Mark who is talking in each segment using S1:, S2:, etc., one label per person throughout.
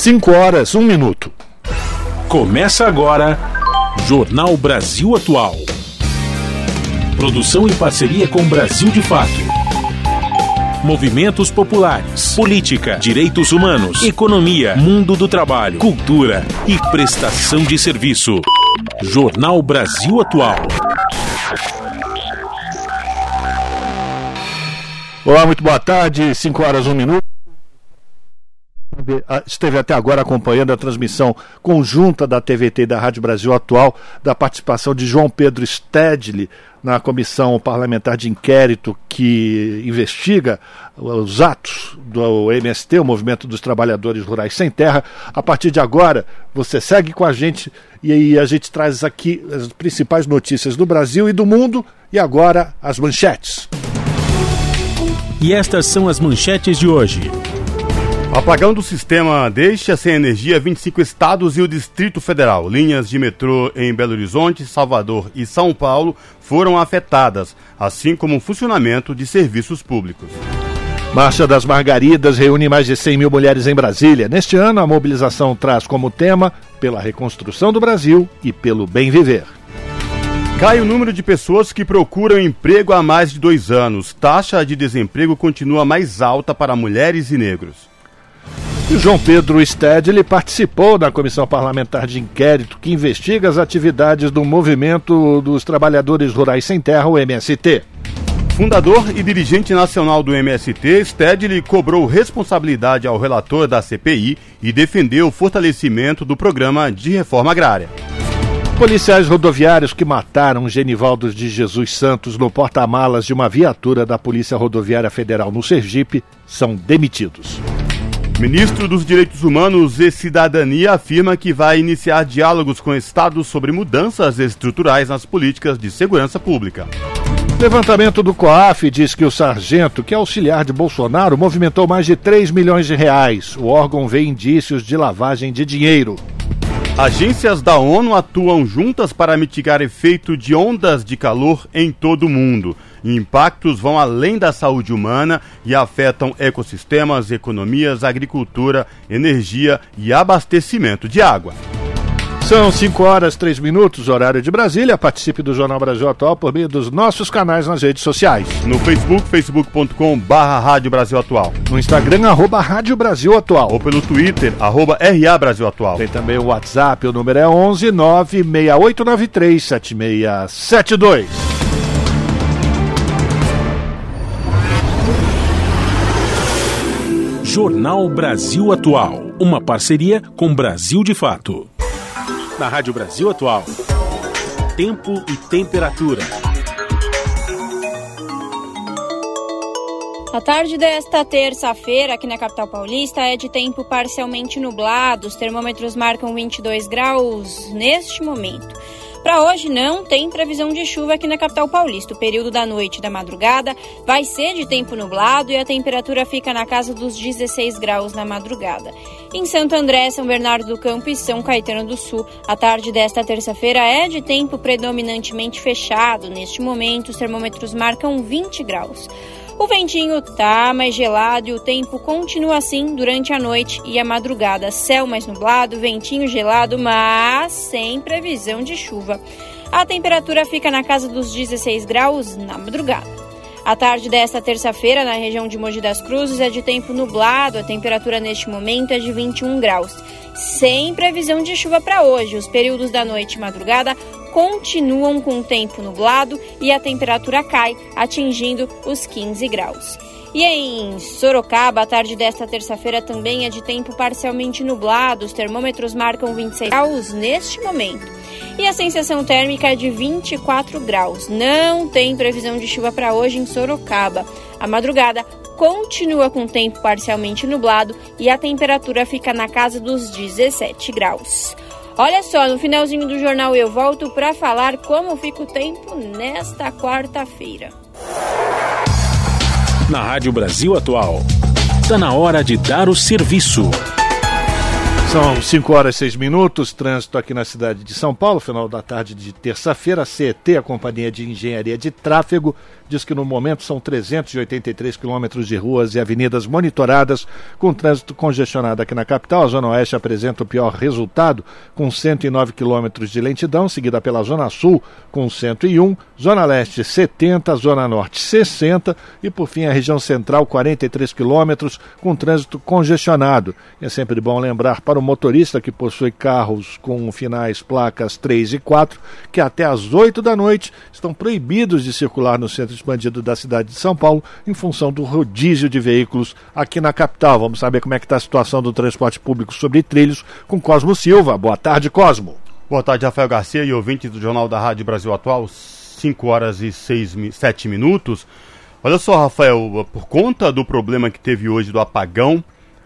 S1: 5 horas, 1 minuto.
S2: Começa agora Jornal Brasil Atual. Produção em parceria com Brasil de Fato. Movimentos populares, política, direitos humanos, economia, mundo do trabalho, cultura e prestação de serviço. Jornal Brasil Atual.
S1: Olá, muito boa tarde, 5 horas, 1 minuto. Esteve até agora acompanhando a transmissão conjunta da TVT e da Rádio Brasil Atual, da participação de João Pedro Stedley na comissão parlamentar de inquérito que investiga os atos do MST, o Movimento dos Trabalhadores Rurais Sem Terra. A partir de agora, você segue com a gente e aí a gente traz aqui as principais notícias do Brasil e do mundo e agora as manchetes.
S2: E estas são as manchetes de hoje.
S3: O apagão do sistema deixa sem energia 25 estados e o Distrito Federal. Linhas de metrô em Belo Horizonte, Salvador e São Paulo foram afetadas, assim como o funcionamento de serviços públicos.
S1: Marcha das Margaridas reúne mais de 100 mil mulheres em Brasília. Neste ano, a mobilização traz como tema pela reconstrução do Brasil e pelo bem viver.
S3: Cai o número de pessoas que procuram emprego há mais de dois anos. Taxa de desemprego continua mais alta para mulheres e negros.
S1: E João Pedro Stedley participou da comissão parlamentar de inquérito que investiga as atividades do Movimento dos Trabalhadores Rurais Sem Terra, o MST.
S3: Fundador e dirigente nacional do MST, Stedley cobrou responsabilidade ao relator da CPI e defendeu o fortalecimento do programa de reforma agrária.
S1: Policiais rodoviários que mataram Genivaldo de Jesus Santos no porta-malas de uma viatura da Polícia Rodoviária Federal no Sergipe são demitidos.
S3: Ministro dos Direitos Humanos e Cidadania afirma que vai iniciar diálogos com estados sobre mudanças estruturais nas políticas de segurança pública.
S1: Levantamento do COAF diz que o sargento, que é auxiliar de Bolsonaro, movimentou mais de 3 milhões de reais. O órgão vê indícios de lavagem de dinheiro.
S3: Agências da ONU atuam juntas para mitigar efeito de ondas de calor em todo o mundo. Impactos vão além da saúde humana e afetam ecossistemas, economias, agricultura, energia e abastecimento de água.
S1: São 5 horas 3 minutos, horário de Brasília. Participe do Jornal Brasil Atual por meio dos nossos canais nas redes sociais.
S3: No Facebook, facebook.com barra Rádio Brasil Atual.
S1: No Instagram, arroba Rádio Brasil Atual.
S3: Ou pelo Twitter, arroba RA Brasil Atual.
S1: Tem também o WhatsApp, o número é 11 96893
S2: Jornal Brasil Atual, uma parceria com Brasil de Fato. Na Rádio Brasil Atual, tempo e temperatura.
S4: A tarde desta terça-feira, aqui na capital paulista, é de tempo parcialmente nublado. Os termômetros marcam 22 graus neste momento. Para hoje não tem previsão de chuva aqui na capital paulista. O período da noite e da madrugada vai ser de tempo nublado e a temperatura fica na casa dos 16 graus na madrugada. Em Santo André, São Bernardo do Campo e São Caetano do Sul, a tarde desta terça-feira é de tempo predominantemente fechado. Neste momento, os termômetros marcam 20 graus. O ventinho tá mais gelado e o tempo continua assim durante a noite e a madrugada. Céu mais nublado, ventinho gelado, mas sem previsão de chuva. A temperatura fica na casa dos 16 graus na madrugada. A tarde desta terça-feira, na região de Mogi das Cruzes, é de tempo nublado. A temperatura neste momento é de 21 graus. Sem previsão de chuva para hoje. Os períodos da noite e madrugada continuam com o tempo nublado e a temperatura cai, atingindo os 15 graus. E em Sorocaba, a tarde desta terça-feira também é de tempo parcialmente nublado. Os termômetros marcam 26 graus neste momento. E a sensação térmica é de 24 graus. Não tem previsão de chuva para hoje em Sorocaba. A madrugada continua com tempo parcialmente nublado e a temperatura fica na casa dos 17 graus. Olha só, no finalzinho do jornal eu volto para falar como fica o tempo nesta quarta-feira.
S2: Na Rádio Brasil Atual, está na hora de dar o serviço.
S1: São 5 horas e 6 minutos, trânsito aqui na cidade de São Paulo, final da tarde de terça-feira. A CET, a Companhia de Engenharia de Tráfego, diz que no momento são 383 quilômetros de ruas e avenidas monitoradas com trânsito congestionado aqui na capital. A Zona Oeste apresenta o pior resultado, com 109 quilômetros de lentidão, seguida pela Zona Sul, com 101, Zona Leste 70, Zona Norte 60 e, por fim, a região central 43 quilômetros com trânsito congestionado. É sempre bom lembrar para o motorista que possui carros com finais placas 3 e 4 que até às 8 da noite estão proibidos de circular no centro expandido da cidade de São Paulo em função do rodízio de veículos aqui na capital. Vamos saber como é que está a situação do transporte público sobre trilhos com Cosmo Silva. Boa tarde, Cosmo.
S3: Boa tarde, Rafael Garcia e ouvintes do Jornal da Rádio Brasil Atual, 5 horas e 6, 7 minutos. Olha só, Rafael, por conta do problema que teve hoje do apagão,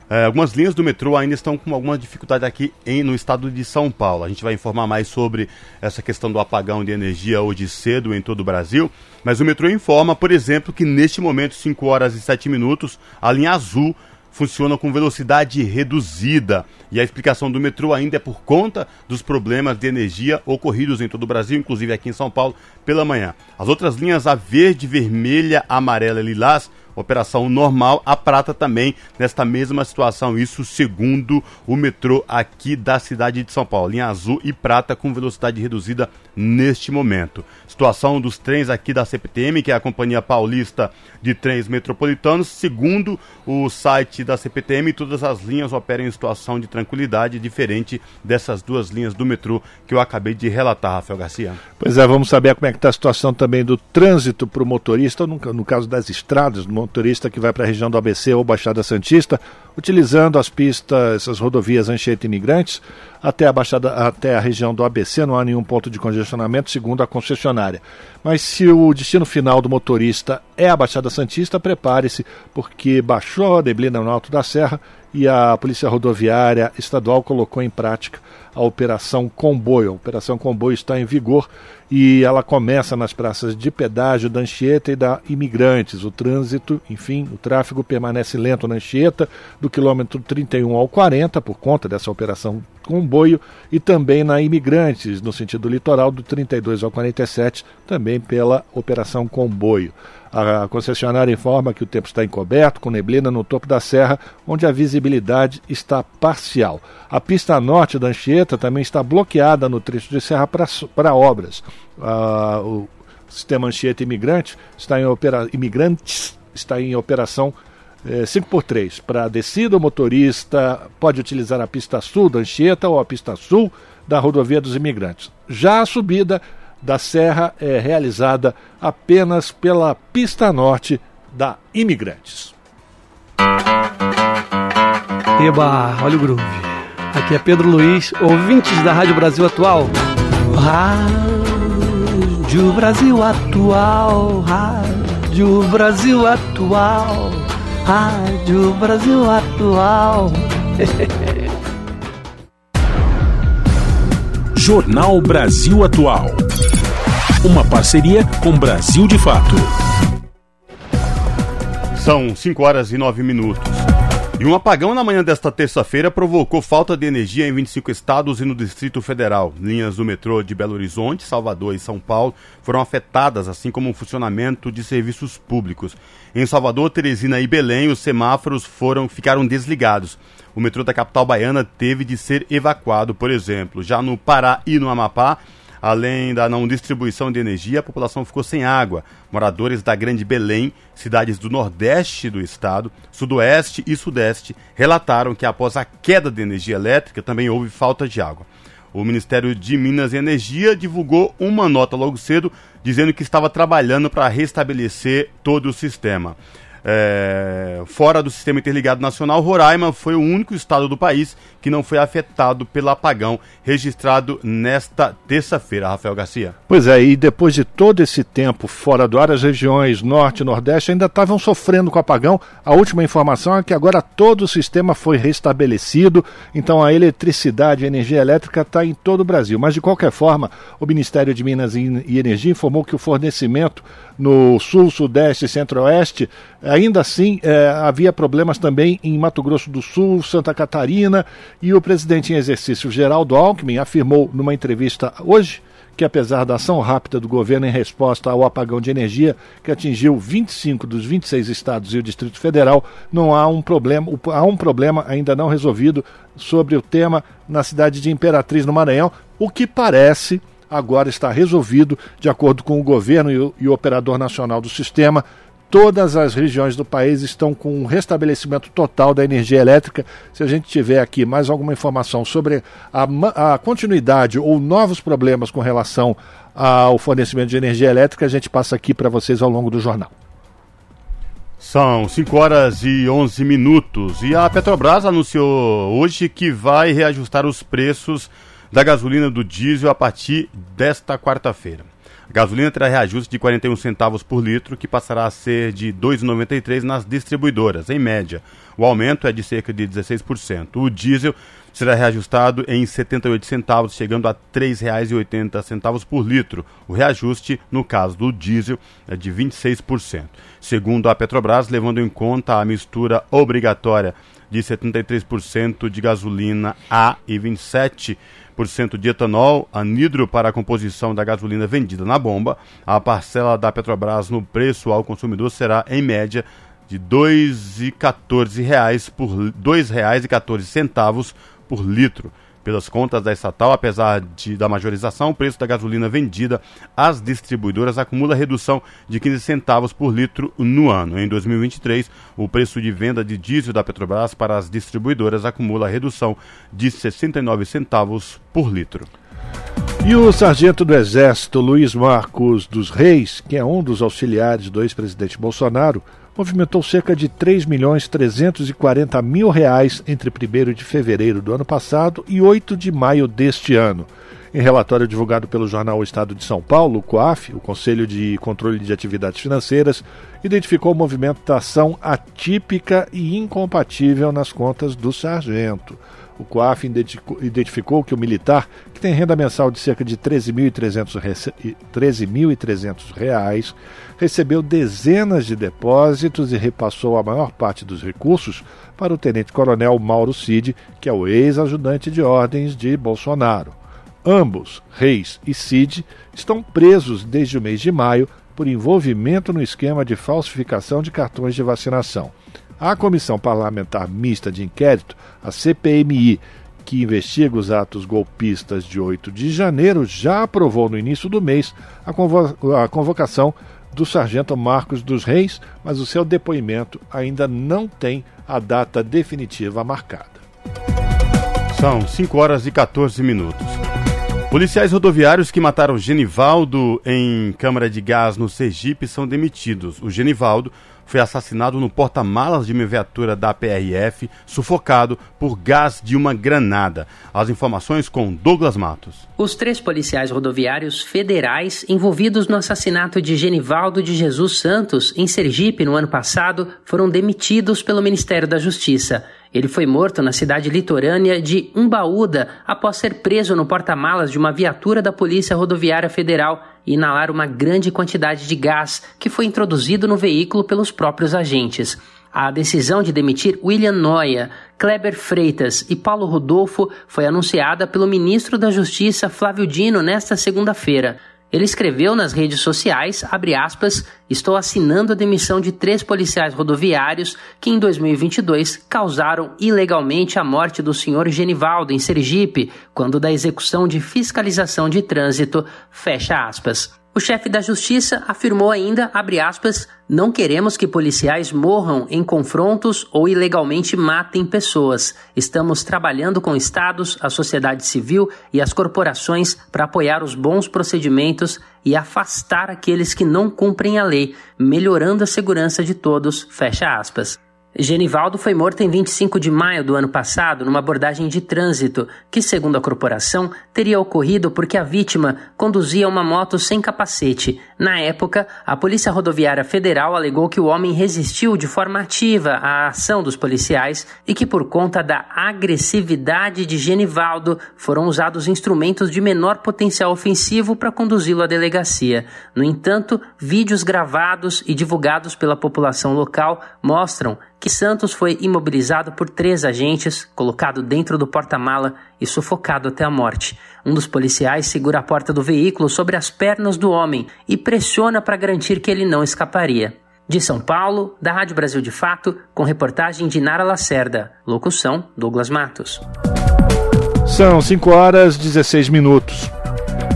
S3: é, algumas linhas do metrô ainda estão com alguma dificuldade aqui em, no estado de São Paulo. A gente vai informar mais sobre essa questão do apagão de energia hoje cedo em todo o Brasil. Mas o metrô informa, por exemplo, que neste momento, 5 horas e 7 minutos, a linha azul funciona com velocidade reduzida. E a explicação do metrô ainda é por conta dos problemas de energia ocorridos em todo o Brasil, inclusive aqui em São Paulo, pela manhã. As outras linhas, a verde, vermelha, amarela e lilás, operação normal. A prata também nesta mesma situação, isso segundo o metrô aqui da cidade de São Paulo. Linha azul e prata com velocidade reduzida neste momento. Situação dos trens aqui da CPTM, que é a Companhia Paulista de Trens Metropolitanos. Segundo o site da CPTM, todas as linhas operam em situação de tranquilidade, diferente dessas duas linhas do metrô que eu acabei de relatar, Rafael Garcia.
S1: Pois é, vamos saber como é que está a situação também do trânsito para o motorista, no, no caso das estradas, no motorista que vai para a região do ABC ou Baixada Santista, utilizando as pistas, essas rodovias Anchieta Imigrantes, até a, Baixada, até a região do ABC não há nenhum ponto de congestionamento, segundo a concessionária. Mas se o destino final do motorista é a Baixada Santista, prepare-se, porque baixou a neblina no Alto da Serra e a Polícia Rodoviária Estadual colocou em prática a Operação Comboio. A Operação Comboio está em vigor e ela começa nas praças de pedágio da Anchieta e da Imigrantes. O trânsito, enfim, o tráfego permanece lento na Anchieta, do quilômetro 31 ao 40, por conta dessa operação comboio, e também na Imigrantes, no sentido litoral, do 32 ao 47, também pela operação comboio. A concessionária informa que o tempo está encoberto, com neblina no topo da serra, onde a visibilidade está parcial. A pista norte da Anchieta também está bloqueada no trecho de serra para obras. Uh, o sistema Anchieta Imigrante está em opera... Imigrantes está em operação 5x3. Eh, para descida, o motorista pode utilizar a pista sul da Anchieta ou a pista sul da rodovia dos imigrantes. Já a subida da Serra é realizada apenas pela pista norte da Imigrantes.
S5: Eba, olha o groove. Aqui é Pedro Luiz, ouvintes da Rádio Brasil Atual. Rádio Brasil Atual, Rádio Brasil Atual, Rádio Brasil Atual.
S2: Jornal Brasil Atual. Uma parceria com Brasil de Fato.
S3: São 5 horas e 9 minutos. E um apagão na manhã desta terça-feira provocou falta de energia em 25 estados e no Distrito Federal. Linhas do metrô de Belo Horizonte, Salvador e São Paulo foram afetadas, assim como o funcionamento de serviços públicos. Em Salvador, Teresina e Belém, os semáforos foram ficaram desligados. O metrô da capital baiana teve de ser evacuado, por exemplo. Já no Pará e no Amapá, Além da não distribuição de energia, a população ficou sem água. Moradores da Grande Belém, cidades do nordeste do estado, sudoeste e sudeste, relataram que após a queda de energia elétrica também houve falta de água. O Ministério de Minas e Energia divulgou uma nota logo cedo dizendo que estava trabalhando para restabelecer todo o sistema. É, fora do sistema interligado nacional, Roraima foi o único estado do país que não foi afetado pelo apagão registrado nesta terça-feira, Rafael Garcia.
S1: Pois é, e depois de todo esse tempo fora do ar, as regiões norte e nordeste ainda estavam sofrendo com o apagão. A última informação é que agora todo o sistema foi restabelecido, então a eletricidade e a energia elétrica está em todo o Brasil. Mas de qualquer forma, o Ministério de Minas e Energia informou que o fornecimento no sul, sudeste e centro-oeste. Ainda assim, é, havia problemas também em Mato Grosso do Sul, Santa Catarina, e o presidente em exercício, Geraldo Alckmin, afirmou numa entrevista hoje que, apesar da ação rápida do governo em resposta ao apagão de energia que atingiu 25 dos 26 estados e o Distrito Federal, não há um problema, há um problema ainda não resolvido sobre o tema na cidade de Imperatriz, no Maranhão, o que parece agora está resolvido, de acordo com o governo e o, e o operador nacional do sistema todas as regiões do país estão com um restabelecimento total da energia elétrica. Se a gente tiver aqui mais alguma informação sobre a, a continuidade ou novos problemas com relação ao fornecimento de energia elétrica, a gente passa aqui para vocês ao longo do jornal.
S3: São 5 horas e 11 minutos e a Petrobras anunciou hoje que vai reajustar os preços da gasolina do diesel a partir desta quarta-feira. A gasolina terá reajuste de 41 centavos por litro, que passará a ser de 2,93 nas distribuidoras, em média. O aumento é de cerca de 16%. O diesel será reajustado em 78 centavos, chegando a R$ 3,80 por litro. O reajuste, no caso do diesel, é de 26%. Segundo a Petrobras, levando em conta a mistura obrigatória de 73% de gasolina A e 27% de etanol anidro para a composição da gasolina vendida na bomba, a parcela da Petrobras no preço ao consumidor será, em média, de R$ 2,14 por R$ 2,14 por litro. Pelas contas da estatal, apesar de, da majorização, o preço da gasolina vendida às distribuidoras acumula redução de 15 centavos por litro no ano. Em 2023, o preço de venda de diesel da Petrobras para as distribuidoras acumula redução de 69 centavos por litro.
S1: E o sargento do Exército Luiz Marcos dos Reis, que é um dos auxiliares do ex-presidente Bolsonaro, movimentou cerca de 3 milhões 340 mil reais entre 1 de fevereiro do ano passado e 8 de maio deste ano. Em relatório divulgado pelo jornal O Estado de São Paulo, o COAF, o Conselho de Controle de Atividades Financeiras, identificou movimentação atípica e incompatível nas contas do sargento. O COAF identificou que o militar, que tem renda mensal de cerca de 13.300 reais, recebeu dezenas de depósitos e repassou a maior parte dos recursos para o tenente-coronel Mauro Cid, que é o ex-ajudante de ordens de Bolsonaro. Ambos, Reis e Cid, estão presos desde o mês de maio por envolvimento no esquema de falsificação de cartões de vacinação. A Comissão Parlamentar Mista de Inquérito, a CPMI, que investiga os atos golpistas de 8 de janeiro, já aprovou no início do mês a, convo a convocação do sargento Marcos dos Reis, mas o seu depoimento ainda não tem a data definitiva marcada.
S3: São 5 horas e 14 minutos. Policiais rodoviários que mataram Genivaldo em câmara de gás no Sergipe são demitidos. O Genivaldo foi assassinado no porta-malas de uma viatura da PRF, sufocado por gás de uma granada. As informações com Douglas Matos.
S6: Os três policiais rodoviários federais envolvidos no assassinato de Genivaldo de Jesus Santos, em Sergipe, no ano passado, foram demitidos pelo Ministério da Justiça. Ele foi morto na cidade litorânea de Umbaúda após ser preso no porta-malas de uma viatura da Polícia Rodoviária Federal e inalar uma grande quantidade de gás que foi introduzido no veículo pelos próprios agentes. A decisão de demitir William Noia, Kleber Freitas e Paulo Rodolfo foi anunciada pelo ministro da Justiça Flávio Dino nesta segunda-feira. Ele escreveu nas redes sociais, aspas, estou assinando a demissão de três policiais rodoviários que em 2022 causaram ilegalmente a morte do senhor Genivaldo em Sergipe, quando da execução de fiscalização de trânsito, fecha aspas. O chefe da Justiça afirmou ainda, aspas, não queremos que policiais morram em confrontos ou ilegalmente matem pessoas. Estamos trabalhando com estados, a sociedade civil e as corporações para apoiar os bons procedimentos e afastar aqueles que não cumprem a lei, melhorando a segurança de todos, fecha aspas. Genivaldo foi morto em 25 de maio do ano passado numa abordagem de trânsito, que, segundo a corporação, teria ocorrido porque a vítima conduzia uma moto sem capacete. Na época, a Polícia Rodoviária Federal alegou que o homem resistiu de forma ativa à ação dos policiais e que, por conta da agressividade de Genivaldo, foram usados instrumentos de menor potencial ofensivo para conduzi-lo à delegacia. No entanto, vídeos gravados e divulgados pela população local mostram que Santos foi imobilizado por três agentes, colocado dentro do porta-mala e sufocado até a morte. Um dos policiais segura a porta do veículo sobre as pernas do homem e pressiona para garantir que ele não escaparia. De São Paulo, da Rádio Brasil de Fato, com reportagem de Nara Lacerda. Locução: Douglas Matos.
S1: São 5 horas 16 minutos.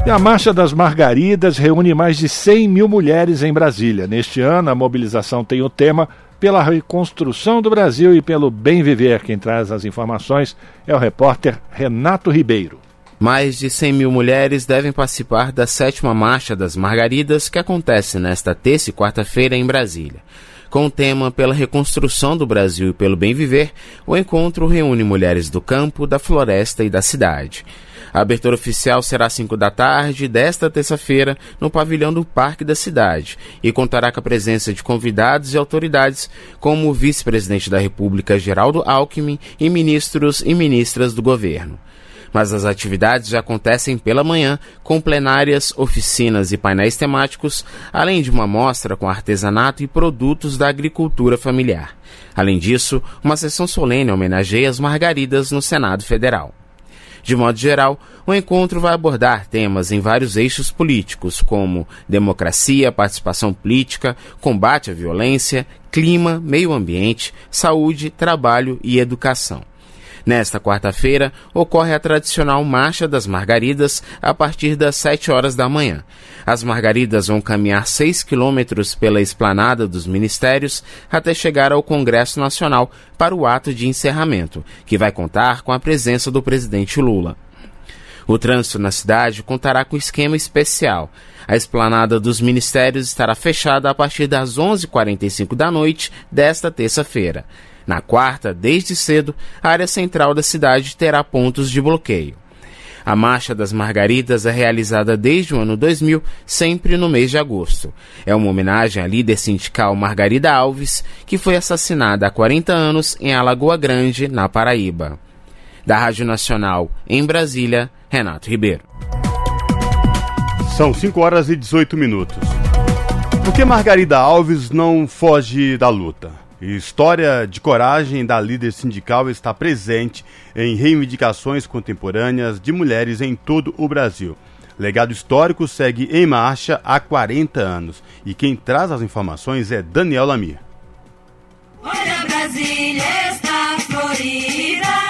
S1: E a Marcha das Margaridas reúne mais de 100 mil mulheres em Brasília. Neste ano, a mobilização tem o tema pela reconstrução do Brasil e pelo bem viver. Quem traz as informações é o repórter Renato Ribeiro.
S7: Mais de 100 mil mulheres devem participar da sétima Marcha das Margaridas, que acontece nesta terça e quarta-feira em Brasília. Com o tema Pela Reconstrução do Brasil e pelo Bem Viver, o encontro reúne mulheres do campo, da floresta e da cidade. A abertura oficial será às 5 da tarde desta terça-feira no pavilhão do Parque da Cidade e contará com a presença de convidados e autoridades como o vice-presidente da República Geraldo Alckmin e ministros e ministras do governo mas as atividades já acontecem pela manhã, com plenárias, oficinas e painéis temáticos, além de uma mostra com artesanato e produtos da agricultura familiar. Além disso, uma sessão solene homenageia as margaridas no Senado Federal. De modo geral, o encontro vai abordar temas em vários eixos políticos, como democracia, participação política, combate à violência, clima, meio ambiente, saúde, trabalho e educação. Nesta quarta-feira, ocorre a tradicional Marcha das Margaridas a partir das 7 horas da manhã. As margaridas vão caminhar 6 quilômetros pela esplanada dos ministérios até chegar ao Congresso Nacional para o ato de encerramento, que vai contar com a presença do presidente Lula. O trânsito na cidade contará com esquema especial. A esplanada dos ministérios estará fechada a partir das 11h45 da noite desta terça-feira. Na quarta, desde cedo, a área central da cidade terá pontos de bloqueio. A Marcha das Margaridas é realizada desde o ano 2000, sempre no mês de agosto. É uma homenagem à líder sindical Margarida Alves, que foi assassinada há 40 anos em Alagoa Grande, na Paraíba. Da Rádio Nacional, em Brasília, Renato Ribeiro.
S3: São 5 horas e 18 minutos. Por que Margarida Alves não foge da luta? História de coragem da líder sindical está presente em reivindicações contemporâneas de mulheres em todo o Brasil. Legado histórico segue em marcha há 40 anos e quem traz as informações é Daniel Lamir.
S8: Olha Brasília está florida,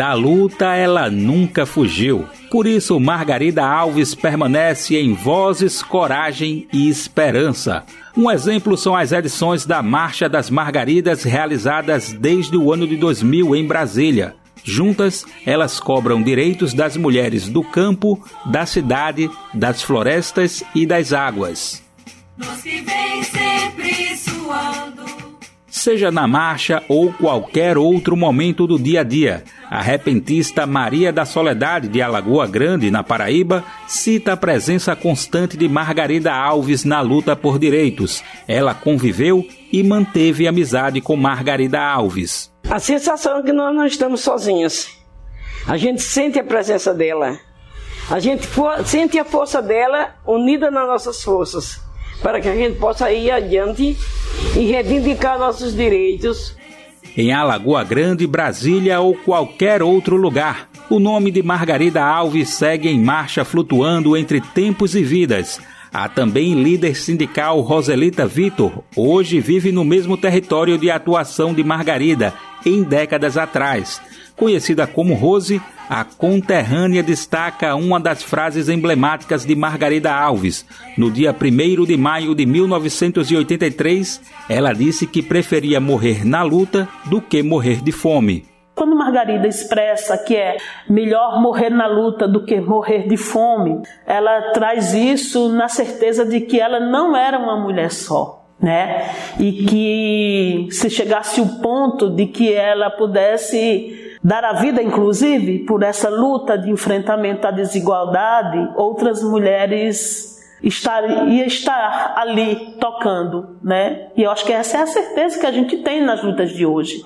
S9: Da luta ela nunca fugiu por isso, Margarida Alves permanece em Vozes, Coragem e Esperança. Um exemplo são as edições da Marcha das Margaridas realizadas desde o ano de 2000 em Brasília. Juntas, elas cobram direitos das mulheres do campo, da cidade, das florestas e das águas. Nós que vem sempre suando seja na marcha ou qualquer outro momento do dia a dia. A repentista Maria da Soledade de Alagoa Grande, na Paraíba, cita a presença constante de Margarida Alves na luta por direitos. Ela conviveu e manteve amizade com Margarida Alves.
S10: A sensação é que nós não estamos sozinhos. A gente sente a presença dela. A gente sente a força dela unida nas nossas forças para que a gente possa ir adiante e reivindicar nossos direitos.
S9: Em Alagoa Grande, Brasília ou qualquer outro lugar, o nome de Margarida Alves segue em marcha flutuando entre tempos e vidas. Há também líder sindical Roselita Vitor, hoje vive no mesmo território de atuação de Margarida, em décadas atrás. Conhecida como Rose, a conterrânea destaca uma das frases emblemáticas de Margarida Alves. No dia 1 de maio de 1983, ela disse que preferia morrer na luta do que morrer de fome.
S11: Quando Margarida expressa que é melhor morrer na luta do que morrer de fome, ela traz isso na certeza de que ela não era uma mulher só né? E que se chegasse o ponto de que ela pudesse dar a vida, inclusive, por essa luta de enfrentamento à desigualdade, outras mulheres estar, ia estar ali tocando, né? E eu acho que essa é a certeza que a gente tem nas lutas de hoje.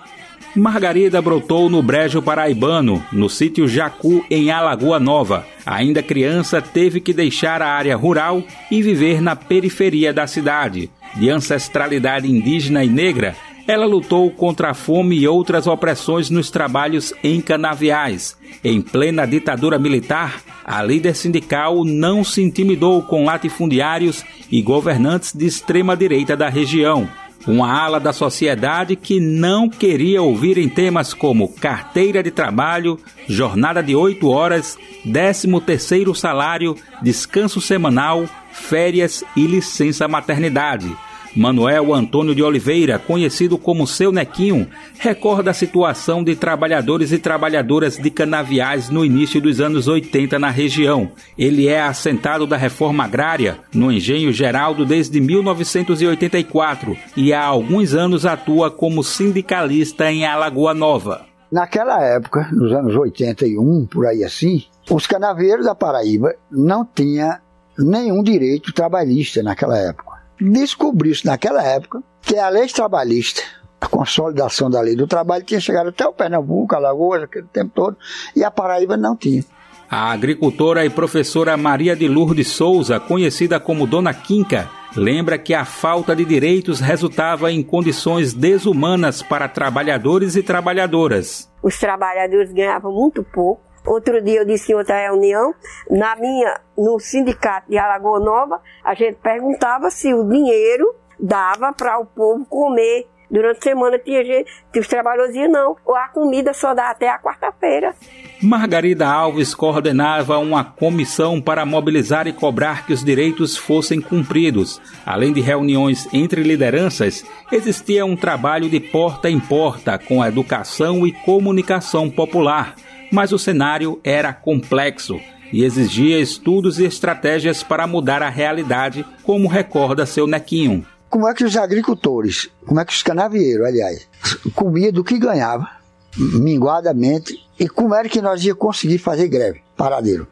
S9: Margarida brotou no Brejo Paraibano, no sítio Jacu, em Alagoa Nova. Ainda criança, teve que deixar a área rural e viver na periferia da cidade. De ancestralidade indígena e negra, ela lutou contra a fome e outras opressões nos trabalhos em canaviais. Em plena ditadura militar, a líder sindical não se intimidou com latifundiários e governantes de extrema direita da região uma ala da sociedade que não queria ouvir em temas como carteira de trabalho, jornada de oito horas, décimo terceiro salário, descanso semanal, férias e licença maternidade. Manuel Antônio de Oliveira, conhecido como Seu Nequinho, recorda a situação de trabalhadores e trabalhadoras de canaviais no início dos anos 80 na região. Ele é assentado da reforma agrária no Engenho Geraldo desde 1984 e há alguns anos atua como sindicalista em Alagoa Nova.
S12: Naquela época, nos anos 81, por aí assim, os canavieiros da Paraíba não tinham nenhum direito trabalhista naquela época descobriu-se naquela época que a lei trabalhista, a consolidação da lei do trabalho, tinha chegado até o Pernambuco, Alagoas, aquele tempo todo, e a Paraíba não tinha.
S9: A agricultora e professora Maria de Lourdes Souza, conhecida como Dona Quinca, lembra que a falta de direitos resultava em condições desumanas para trabalhadores e trabalhadoras.
S13: Os trabalhadores ganhavam muito pouco, Outro dia eu disse em outra reunião, na minha, no sindicato de Alagoa Nova, a gente perguntava se o dinheiro dava para o povo comer. Durante a semana tinha gente, os trabalhadores diziam não, ou a comida só dá até a quarta-feira.
S9: Margarida Alves coordenava uma comissão para mobilizar e cobrar que os direitos fossem cumpridos. Além de reuniões entre lideranças, existia um trabalho de porta em porta com a educação e comunicação popular mas o cenário era complexo e exigia estudos e estratégias para mudar a realidade, como recorda seu Nequinho.
S12: Como é que os agricultores, como é que os canavieiros, aliás, comiam do que ganhava, minguadamente, e como era que nós ia conseguir fazer greve, paradeiro.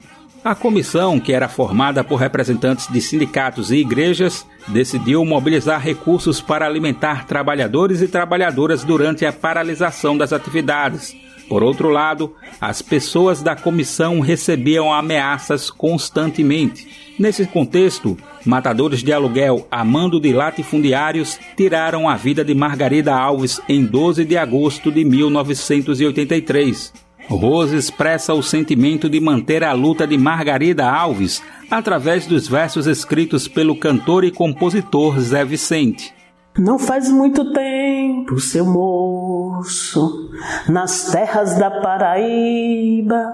S9: A comissão, que era formada por representantes de sindicatos e igrejas, decidiu mobilizar recursos para alimentar trabalhadores e trabalhadoras durante a paralisação das atividades, por outro lado, as pessoas da comissão recebiam ameaças constantemente. Nesse contexto, matadores de aluguel a mando de latifundiários tiraram a vida de Margarida Alves em 12 de agosto de 1983. Rose expressa o sentimento de manter a luta de Margarida Alves através dos versos escritos pelo cantor e compositor Zé Vicente.
S11: Não faz muito tempo, seu nas terras da Paraíba,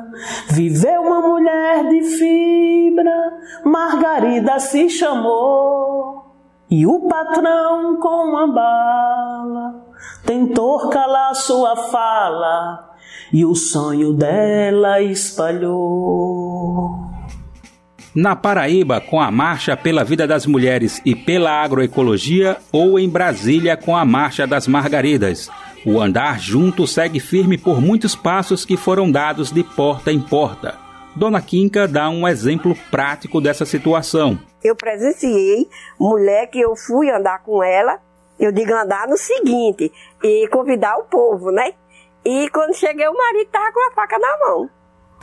S11: viveu uma mulher de fibra, Margarida se chamou. E o patrão com uma bala tentou calar sua fala, e o sonho dela espalhou.
S9: Na Paraíba, com a Marcha pela Vida das Mulheres e pela Agroecologia, ou em Brasília, com a Marcha das Margaridas. O andar junto segue firme por muitos passos que foram dados de porta em porta. Dona Quinca dá um exemplo prático dessa situação.
S13: Eu presenciei mulher que eu fui andar com ela, eu digo andar no seguinte, e convidar o povo, né? E quando cheguei, o marido estava com a faca na mão.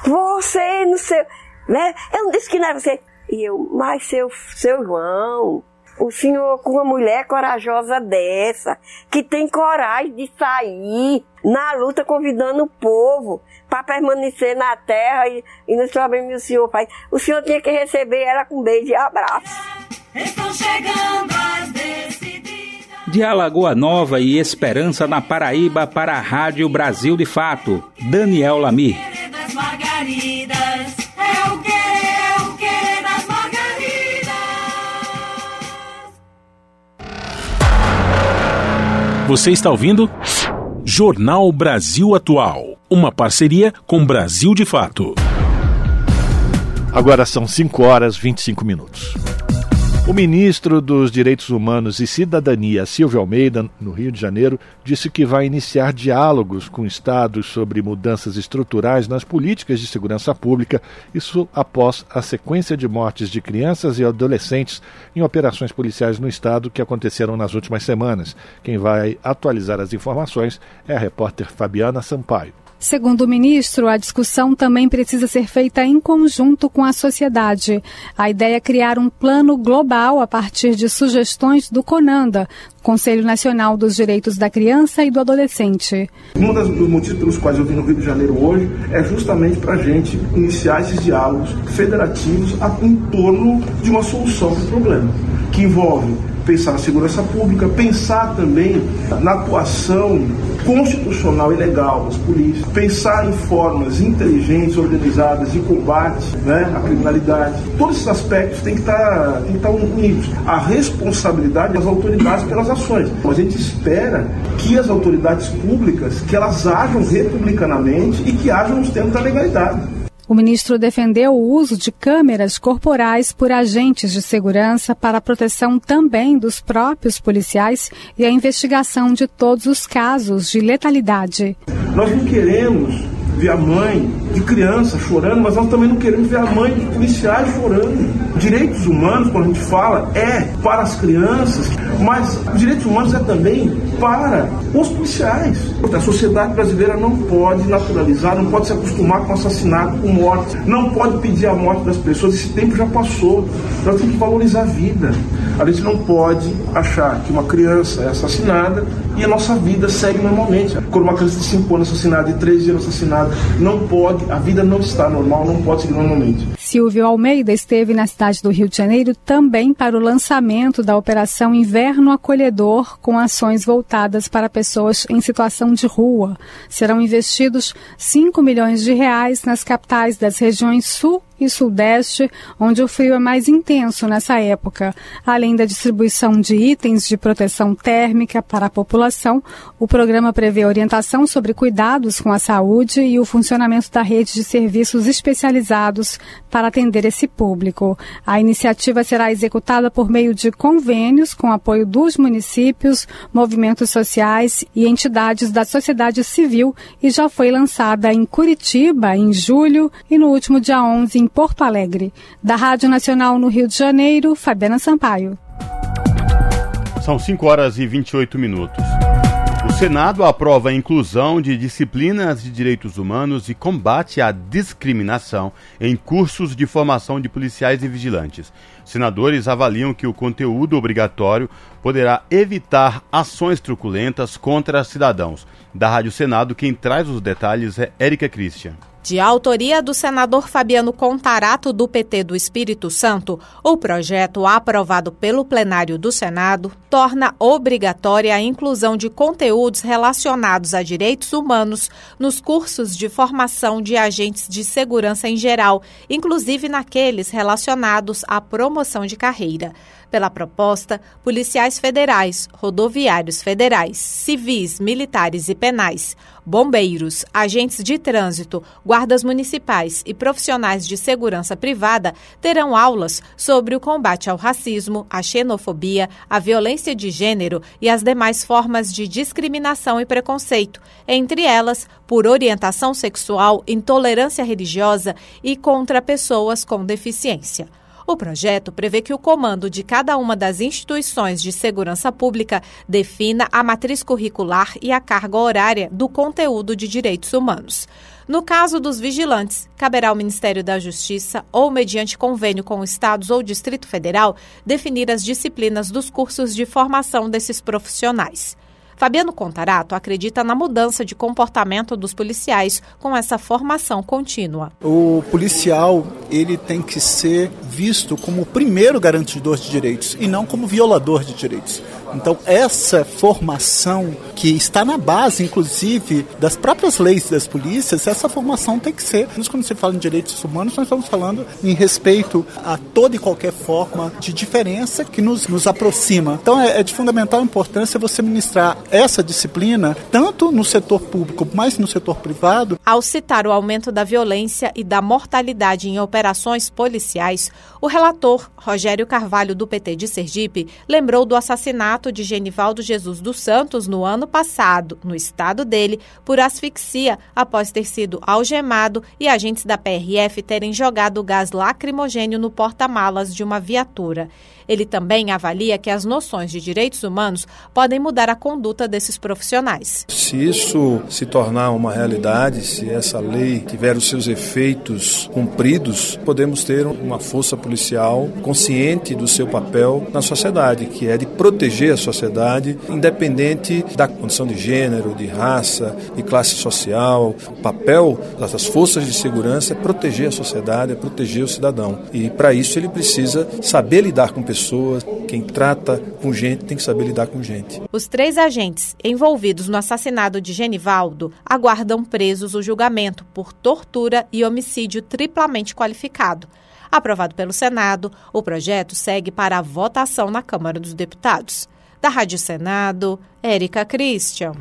S13: Você, não sei né? Eu não disse que não era você. E eu, mas seu, seu João, o senhor com uma mulher corajosa dessa, que tem coragem de sair na luta convidando o povo para permanecer na terra e, e nos problemas que o senhor faz. O senhor tinha que receber ela com beijo e abraço. Estão chegando
S9: as decididas. De Alagoa Nova e Esperança na Paraíba para a Rádio Brasil de Fato, Daniel Lamir.
S2: Você está ouvindo? Jornal Brasil Atual. Uma parceria com Brasil de Fato.
S1: Agora são 5 horas e 25 minutos. O ministro dos Direitos Humanos e Cidadania, Silvio Almeida, no Rio de Janeiro, disse que vai iniciar diálogos com estados sobre mudanças estruturais nas políticas de segurança pública, isso após a sequência de mortes de crianças e adolescentes em operações policiais no estado que aconteceram nas últimas semanas. Quem vai atualizar as informações é a repórter Fabiana Sampaio.
S14: Segundo o ministro, a discussão também precisa ser feita em conjunto com a sociedade. A ideia é criar um plano global a partir de sugestões do CONANDA, Conselho Nacional dos Direitos da Criança e do Adolescente.
S15: Um dos motivos pelos quais eu vim no Rio de Janeiro hoje é justamente para a gente iniciar esses diálogos federativos em torno de uma solução para o problema, que envolve pensar na segurança pública, pensar também na atuação constitucional e legal das polícias, pensar em formas inteligentes, organizadas de combate né, à criminalidade. Todos esses aspectos têm que estar, têm que estar unidos. A responsabilidade das autoridades pelas ações. A gente espera que as autoridades públicas que elas ajam republicanamente e que ajam nos termos da legalidade.
S14: O ministro defendeu o uso de câmeras corporais por agentes de segurança para a proteção também dos próprios policiais e a investigação de todos os casos de letalidade.
S15: Nós não queremos ver a mãe de criança chorando, mas nós também não queremos ver a mãe de policiais chorando. Direitos humanos, quando a gente fala, é para as crianças, mas direitos humanos é também para os policiais. A sociedade brasileira não pode naturalizar, não pode se acostumar com assassinato, com morte, não pode pedir a morte das pessoas, esse tempo já passou. Nós temos que valorizar a vida. A gente não pode achar que uma criança é assassinada e a nossa vida segue normalmente. Quando uma criança de 5 anos assassinada e 13 anos assassinada, não pode, a vida não está normal, não pode seguir normalmente.
S14: Silvio Almeida esteve na cidade do Rio de Janeiro também para o lançamento da Operação Inverno Acolhedor, com ações voltadas para pessoas em situação de rua. Serão investidos 5 milhões de reais nas capitais das regiões Sul e Sudeste, onde o frio é mais intenso nessa época. Além da distribuição de itens de proteção térmica para a população, o programa prevê orientação sobre cuidados com a saúde e o funcionamento da rede de serviços especializados para atender esse público. A iniciativa será executada por meio de convênios com apoio dos municípios, movimentos sociais e entidades da sociedade civil e já foi lançada em Curitiba em julho e no último dia 11 em Porto Alegre. Da Rádio Nacional no Rio de Janeiro, Fabiana Sampaio.
S3: São 5 horas e 28 minutos. O Senado aprova a inclusão de disciplinas de direitos humanos e combate à discriminação em cursos de formação de policiais e vigilantes. Senadores avaliam que o conteúdo obrigatório poderá evitar ações truculentas contra cidadãos. Da Rádio Senado, quem traz os detalhes é Érica Christian.
S16: De autoria do senador Fabiano Contarato, do PT do Espírito Santo, o projeto, aprovado pelo plenário do Senado, torna obrigatória a inclusão de conteúdos relacionados a direitos humanos nos cursos de formação de agentes de segurança em geral, inclusive naqueles relacionados à promoção de carreira. Pela proposta, policiais federais, rodoviários federais, civis, militares e penais, bombeiros, agentes de trânsito, guardas municipais e profissionais de segurança privada terão aulas sobre o combate ao racismo, à xenofobia, à violência de gênero e as demais formas de discriminação e preconceito, entre elas por orientação sexual, intolerância religiosa e contra pessoas com deficiência. O projeto prevê que o comando de cada uma das instituições de segurança pública defina a matriz curricular e a carga horária do conteúdo de direitos humanos. No caso dos vigilantes, caberá ao Ministério da Justiça ou, mediante convênio com estados ou Distrito Federal, definir as disciplinas dos cursos de formação desses profissionais. Fabiano Contarato acredita na mudança de comportamento dos policiais com essa formação contínua.
S17: O policial ele tem que ser visto como o primeiro garantidor de direitos e não como violador de direitos. Então, essa formação que está na base, inclusive, das próprias leis das polícias, essa formação tem que ser. Quando se fala em direitos humanos, nós estamos falando em respeito a toda e qualquer forma de diferença que nos, nos aproxima. Então, é, é de fundamental importância você ministrar essa disciplina, tanto no setor público, mas no setor privado.
S16: Ao citar o aumento da violência e da mortalidade em operações policiais, o relator Rogério Carvalho, do PT de Sergipe, lembrou do assassinato de Genivaldo Jesus dos Santos no ano passado, no estado dele, por asfixia após ter sido algemado e agentes da PRF terem jogado gás lacrimogênio no porta-malas de uma viatura. Ele também avalia que as noções de direitos humanos podem mudar a conduta desses profissionais.
S18: Se isso se tornar uma realidade, se essa lei tiver os seus efeitos cumpridos, podemos ter uma força policial consciente do seu papel na sociedade, que é de proteger a sociedade, independente da condição de gênero, de raça, de classe social. O papel das forças de segurança é proteger a sociedade, é proteger o cidadão. E para isso ele precisa saber lidar com pessoas pessoas. Quem trata com gente tem que saber lidar com gente.
S16: Os três agentes envolvidos no assassinato de Genivaldo aguardam presos o julgamento por tortura e homicídio triplamente qualificado. Aprovado pelo Senado, o projeto segue para a votação na Câmara dos Deputados. Da Rádio Senado, Érica Christian.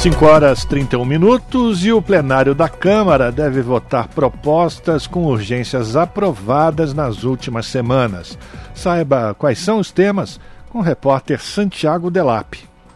S1: 5 horas 31 minutos e o plenário da Câmara deve votar propostas com urgências aprovadas nas últimas semanas. Saiba quais são os temas com o repórter Santiago Delap.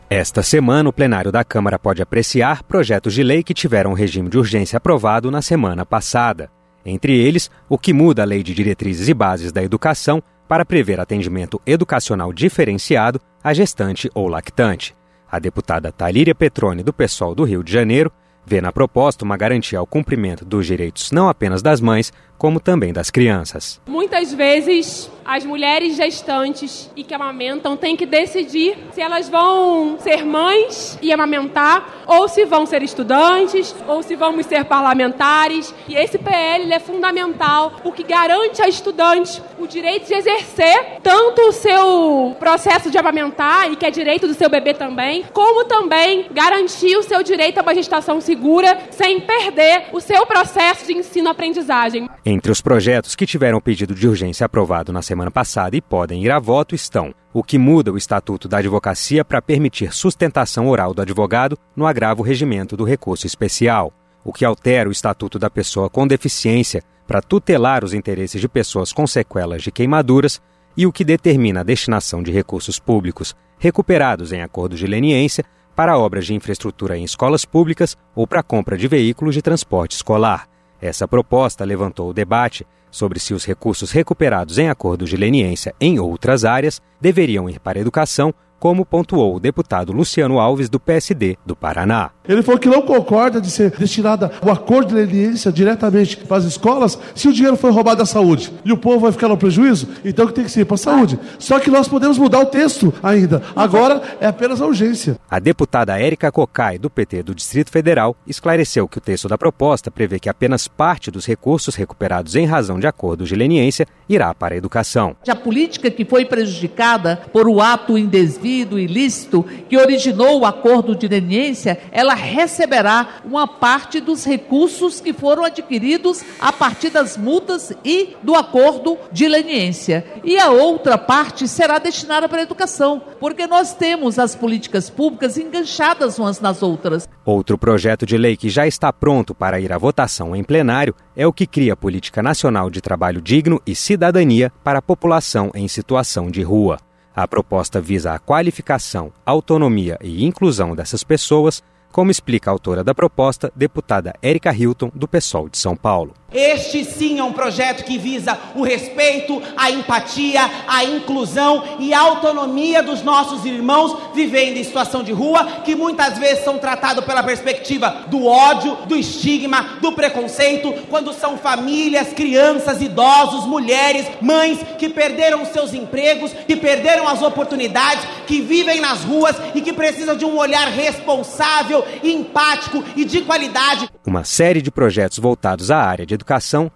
S19: Esta semana, o plenário da Câmara pode apreciar projetos de lei que tiveram regime de urgência aprovado na semana passada. Entre eles, o que muda a Lei de Diretrizes e Bases da Educação para prever atendimento educacional diferenciado à gestante ou lactante. A deputada Talíria Petrone, do PSOL do Rio de Janeiro, vê na proposta uma garantia ao cumprimento dos direitos não apenas das mães, como também das crianças.
S20: Muitas vezes as mulheres gestantes e que amamentam têm que decidir se elas vão ser mães e amamentar, ou se vão ser estudantes, ou se vamos ser parlamentares. E esse PL é fundamental, porque garante a estudante o direito de exercer tanto o seu processo de amamentar, e que é direito do seu bebê também, como também garantir o seu direito a uma gestação segura, sem perder o seu processo de ensino-aprendizagem.
S19: Entre os projetos que tiveram pedido de urgência aprovado na semana passada e podem ir a voto estão o que muda o Estatuto da Advocacia para permitir sustentação oral do advogado no agravo regimento do recurso especial, o que altera o Estatuto da Pessoa com Deficiência para tutelar os interesses de pessoas com sequelas de queimaduras e o que determina a destinação de recursos públicos recuperados em acordo de leniência para obras de infraestrutura em escolas públicas ou para compra de veículos de transporte escolar. Essa proposta levantou o debate sobre se os recursos recuperados em acordo de leniência em outras áreas deveriam ir para a educação como pontuou o deputado Luciano Alves, do PSD do Paraná.
S21: Ele falou que não concorda de ser destinado o acordo de leniência diretamente para as escolas se o dinheiro foi roubado da saúde. E o povo vai ficar no prejuízo? Então que tem que ser para a saúde. Só que nós podemos mudar o texto ainda. Agora é apenas a urgência.
S19: A deputada Érica Cocai, do PT do Distrito Federal, esclareceu que o texto da proposta prevê que apenas parte dos recursos recuperados em razão de acordos de leniência irá para a educação.
S22: A política que foi prejudicada por o ato em desvio ilícito que originou o acordo de leniência, ela receberá uma parte dos recursos que foram adquiridos a partir das multas e do acordo de leniência. E a outra parte será destinada para a educação, porque nós temos as políticas públicas enganchadas umas nas outras.
S19: Outro projeto de lei que já está pronto para ir à votação em plenário é o que cria a Política Nacional de Trabalho Digno e Cidadania para a população em situação de rua. A proposta visa a qualificação, autonomia e inclusão dessas pessoas, como explica a autora da proposta, deputada Érica Hilton, do PSOL de São Paulo.
S23: Este sim é um projeto que visa o respeito, a empatia, a inclusão e a autonomia dos nossos irmãos vivendo em situação de rua, que muitas vezes são tratados pela perspectiva do ódio, do estigma, do preconceito, quando são famílias, crianças, idosos, mulheres, mães que perderam seus empregos, que perderam as oportunidades, que vivem nas ruas e que precisam de um olhar responsável, empático e de qualidade.
S19: Uma série de projetos voltados à área de Educação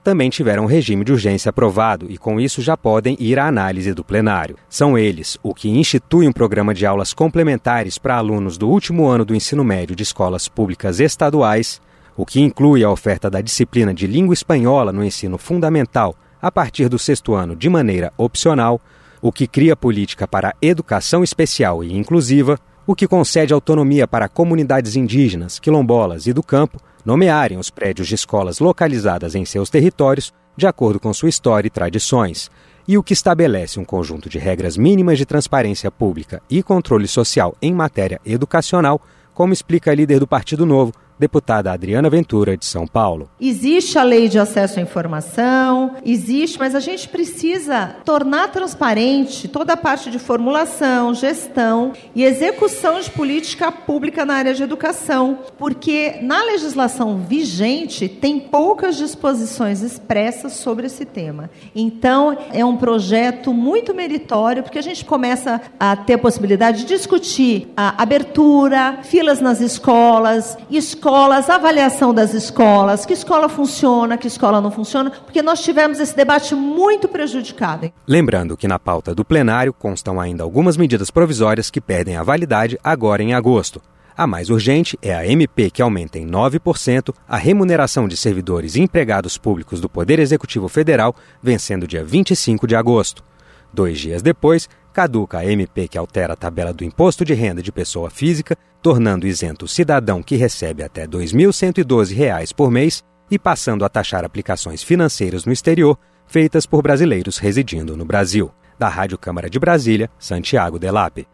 S19: também tiveram regime de urgência aprovado e, com isso, já podem ir à análise do plenário. São eles o que institui um programa de aulas complementares para alunos do último ano do ensino médio de escolas públicas estaduais, o que inclui a oferta da disciplina de língua espanhola no ensino fundamental a partir do sexto ano de maneira opcional, o que cria política para educação especial e inclusiva, o que concede autonomia para comunidades indígenas, quilombolas e do campo nomearem os prédios de escolas localizadas em seus territórios de acordo com sua história e tradições, e o que estabelece um conjunto de regras mínimas de transparência pública e controle social em matéria educacional, como explica a líder do Partido Novo, deputada Adriana Ventura, de São Paulo.
S24: Existe a lei de acesso à informação, existe, mas a gente precisa tornar transparente toda a parte de formulação, gestão e execução de política pública na área de educação, porque na legislação vigente tem poucas disposições expressas sobre esse tema. Então, é um projeto muito meritório, porque a gente começa a ter a possibilidade de discutir a abertura, filas nas escolas, escolas escolas, avaliação das escolas, que escola funciona, que escola não funciona, porque nós tivemos esse debate muito prejudicado.
S19: Lembrando que na pauta do plenário constam ainda algumas medidas provisórias que perdem a validade agora em agosto. A mais urgente é a MP que aumenta em 9% a remuneração de servidores e empregados públicos do Poder Executivo Federal, vencendo dia 25 de agosto. Dois dias depois, caduca a MP que altera a tabela do imposto de renda de pessoa física, tornando isento o cidadão que recebe até R$ 2.112 por mês e passando a taxar aplicações financeiras no exterior feitas por brasileiros residindo no Brasil. Da Rádio Câmara de Brasília, Santiago Delape.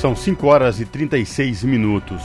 S3: São 5 horas e 36 minutos.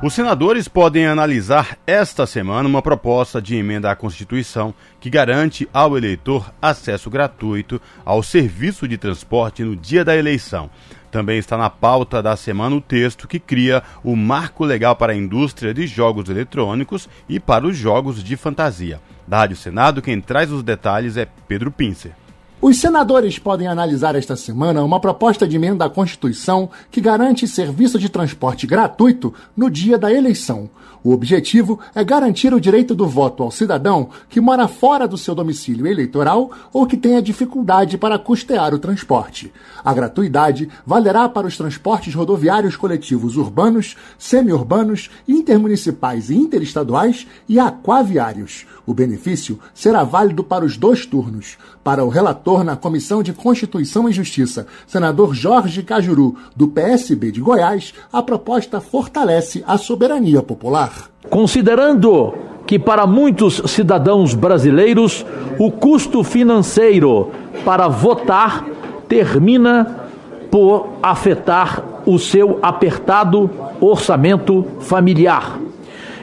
S3: Os senadores podem analisar esta semana uma proposta de emenda à Constituição que garante ao eleitor acesso gratuito ao serviço de transporte no dia da eleição. Também está na pauta da semana o texto que cria o marco legal para a indústria de jogos eletrônicos e para os jogos de fantasia. Da Rádio Senado, quem traz os detalhes é Pedro Pincer.
S25: Os senadores podem analisar esta semana uma proposta de emenda à Constituição que garante serviço de transporte gratuito no dia da eleição. O objetivo é garantir o direito do voto ao cidadão que mora fora do seu domicílio eleitoral ou que tenha dificuldade para custear o transporte. A gratuidade valerá para os transportes rodoviários coletivos urbanos, semi-urbanos, intermunicipais e interestaduais e aquaviários. O benefício será válido para os dois turnos. Para o relator na Comissão de Constituição e Justiça, senador Jorge Cajuru, do PSB de Goiás, a proposta fortalece a soberania popular.
S26: Considerando que para muitos cidadãos brasileiros o custo financeiro para votar termina por afetar o seu apertado orçamento familiar.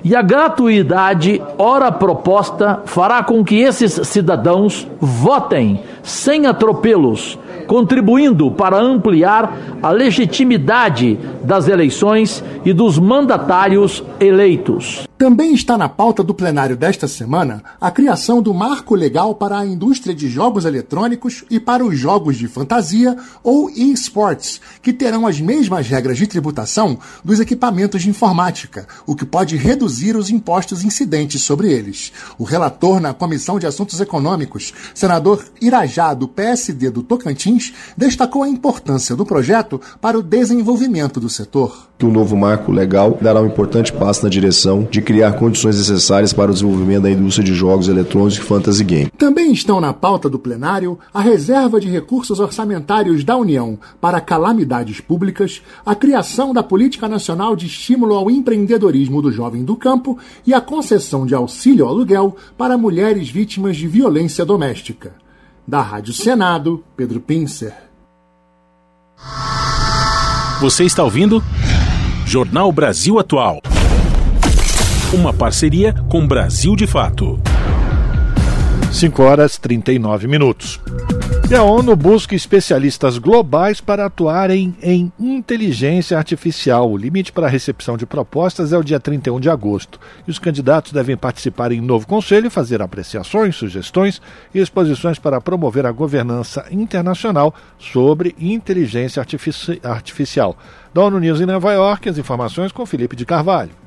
S26: E a gratuidade, ora proposta, fará com que esses cidadãos votem sem atropelos, contribuindo para ampliar a legitimidade das eleições e dos mandatários eleitos.
S25: Também está na pauta do plenário desta semana a criação do marco legal para a indústria de jogos eletrônicos e para os jogos de fantasia ou esports, que terão as mesmas regras de tributação dos equipamentos de informática, o que pode reduzir os impostos incidentes sobre eles. O relator na Comissão de Assuntos Econômicos, senador Irajá, do PSD do Tocantins, destacou a importância do projeto para o desenvolvimento do setor.
S27: O novo marco legal dará um importante passo na direção de criar condições necessárias para o desenvolvimento da indústria de jogos eletrônicos e fantasy game.
S25: Também estão na pauta do plenário a reserva de recursos orçamentários da União para calamidades públicas, a criação da Política Nacional de Estímulo ao Empreendedorismo do Jovem do Campo e a concessão de auxílio ao aluguel para mulheres vítimas de violência doméstica. Da Rádio Senado, Pedro Pincer.
S2: Você está ouvindo? Jornal Brasil Atual. Uma parceria com Brasil de Fato.
S1: 5 horas 39 minutos. E a ONU busca especialistas globais para atuarem em inteligência artificial. O limite para a recepção de propostas é o dia 31 de agosto. E os candidatos devem participar em novo conselho, fazer apreciações, sugestões e exposições para promover a governança internacional sobre inteligência artifici artificial. Da ONU News em Nova York, as informações com Felipe de Carvalho.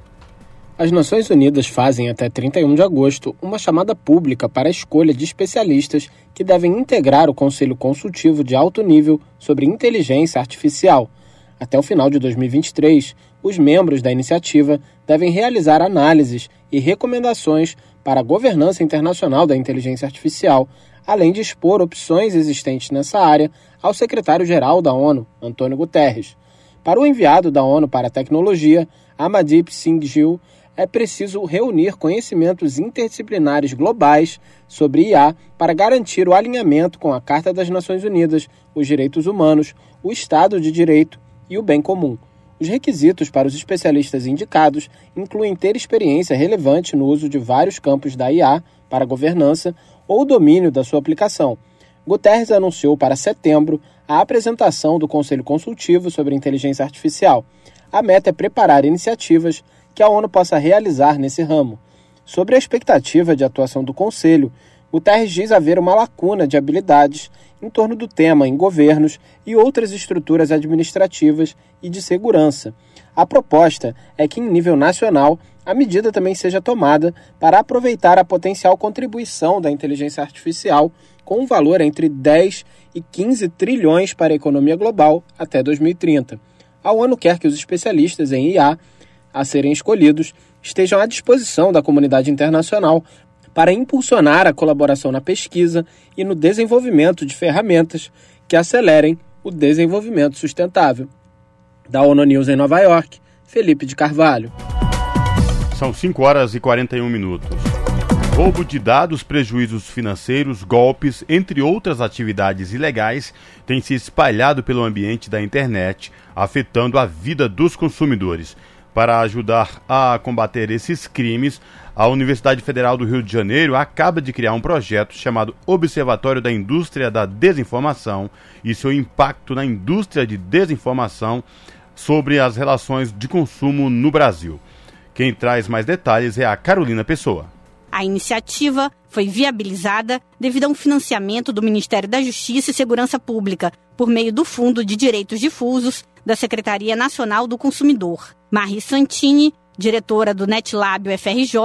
S28: As Nações Unidas fazem até 31 de agosto uma chamada pública para a escolha de especialistas que devem integrar o Conselho Consultivo de Alto Nível sobre Inteligência Artificial. Até o final de 2023, os membros da iniciativa devem realizar análises e recomendações para a governança internacional da inteligência artificial, além de expor opções existentes nessa área ao secretário-geral da ONU, Antônio Guterres. Para o enviado da ONU para a Tecnologia, Amadip Singh Gill, é preciso reunir conhecimentos interdisciplinares globais sobre IA para garantir o alinhamento com a Carta das Nações Unidas, os direitos humanos, o Estado de Direito e o bem comum. Os requisitos para os especialistas indicados incluem ter experiência relevante no uso de vários campos da IA para governança ou domínio da sua aplicação. Guterres anunciou para setembro a apresentação do Conselho Consultivo sobre Inteligência Artificial. A meta é preparar iniciativas que a ONU possa realizar nesse ramo. Sobre a expectativa de atuação do Conselho, Guterres diz haver uma lacuna de habilidades em torno do tema em governos e outras estruturas administrativas e de segurança. A proposta é que, em nível nacional, a medida também seja tomada para aproveitar a potencial contribuição da inteligência artificial com um valor entre 10 e 15 trilhões para a economia global até 2030. A ONU quer que os especialistas em IA a serem escolhidos estejam à disposição da comunidade internacional para impulsionar a colaboração na pesquisa e no desenvolvimento de ferramentas que acelerem o desenvolvimento sustentável. Da ONU News em Nova York, Felipe de Carvalho.
S3: São 5 horas e 41 minutos. Roubo de dados, prejuízos financeiros, golpes, entre outras atividades ilegais, têm se espalhado pelo ambiente da internet, afetando a vida dos consumidores. Para ajudar a combater esses crimes, a Universidade Federal do Rio de Janeiro acaba de criar um projeto chamado Observatório da Indústria da Desinformação e seu impacto na indústria de desinformação sobre as relações de consumo no Brasil. Quem traz mais detalhes é a Carolina Pessoa.
S29: A iniciativa foi viabilizada devido a um financiamento do Ministério da Justiça e Segurança Pública por meio do Fundo de Direitos Difusos da Secretaria Nacional do Consumidor. Marie Santini, diretora do NetLab UFRJ,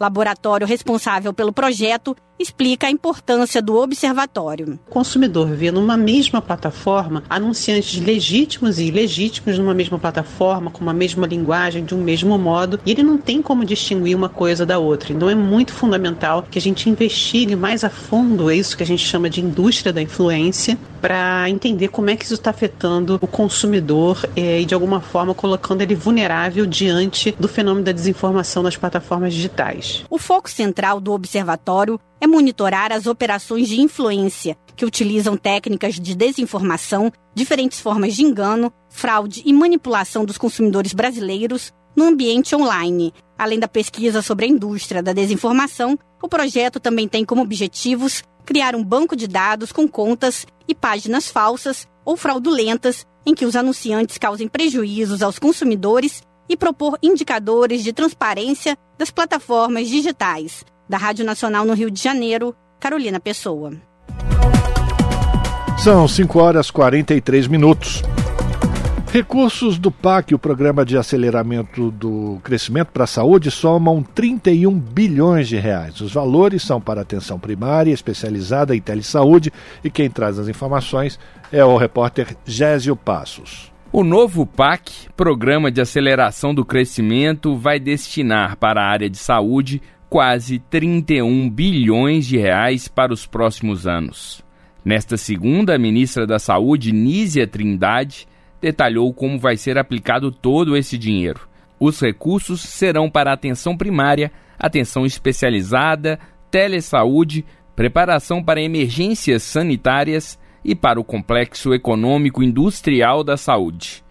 S29: laboratório responsável pelo projeto, explica a importância do observatório.
S13: O consumidor vê numa mesma plataforma anunciantes legítimos e ilegítimos numa mesma plataforma, com uma mesma linguagem, de um mesmo modo, e ele não tem como distinguir uma coisa da outra. Então é muito fundamental que a gente investigue mais a fundo é isso que a gente chama de indústria da influência, para entender como é que isso está afetando o consumidor é, e de alguma forma colocando ele vulnerável diante do fenômeno da desinformação nas plataformas digitais.
S29: O foco central do observatório é monitorar as operações de influência, que utilizam técnicas de desinformação, diferentes formas de engano, fraude e manipulação dos consumidores brasileiros no ambiente online. Além da pesquisa sobre a indústria da desinformação, o projeto também tem como objetivos criar um banco de dados com contas e páginas falsas ou fraudulentas em que os anunciantes causem prejuízos aos consumidores e propor indicadores de transparência das plataformas digitais, da Rádio Nacional no Rio de Janeiro, Carolina Pessoa.
S1: São 5 horas 43 minutos. Recursos do PAC, o Programa de Aceleramento do Crescimento para a Saúde, somam 31 bilhões de reais. Os valores são para atenção primária, especializada em telesaúde, e quem traz as informações é o repórter Gésio Passos.
S30: O novo PAC, Programa de Aceleração do Crescimento, vai destinar para a área de saúde quase 31 bilhões de reais para os próximos anos. Nesta segunda, a ministra da Saúde, Nízia Trindade, detalhou como vai ser aplicado todo esse dinheiro. Os recursos serão para atenção primária, atenção especializada, telesaúde, preparação para emergências sanitárias e para o complexo econômico industrial da saúde.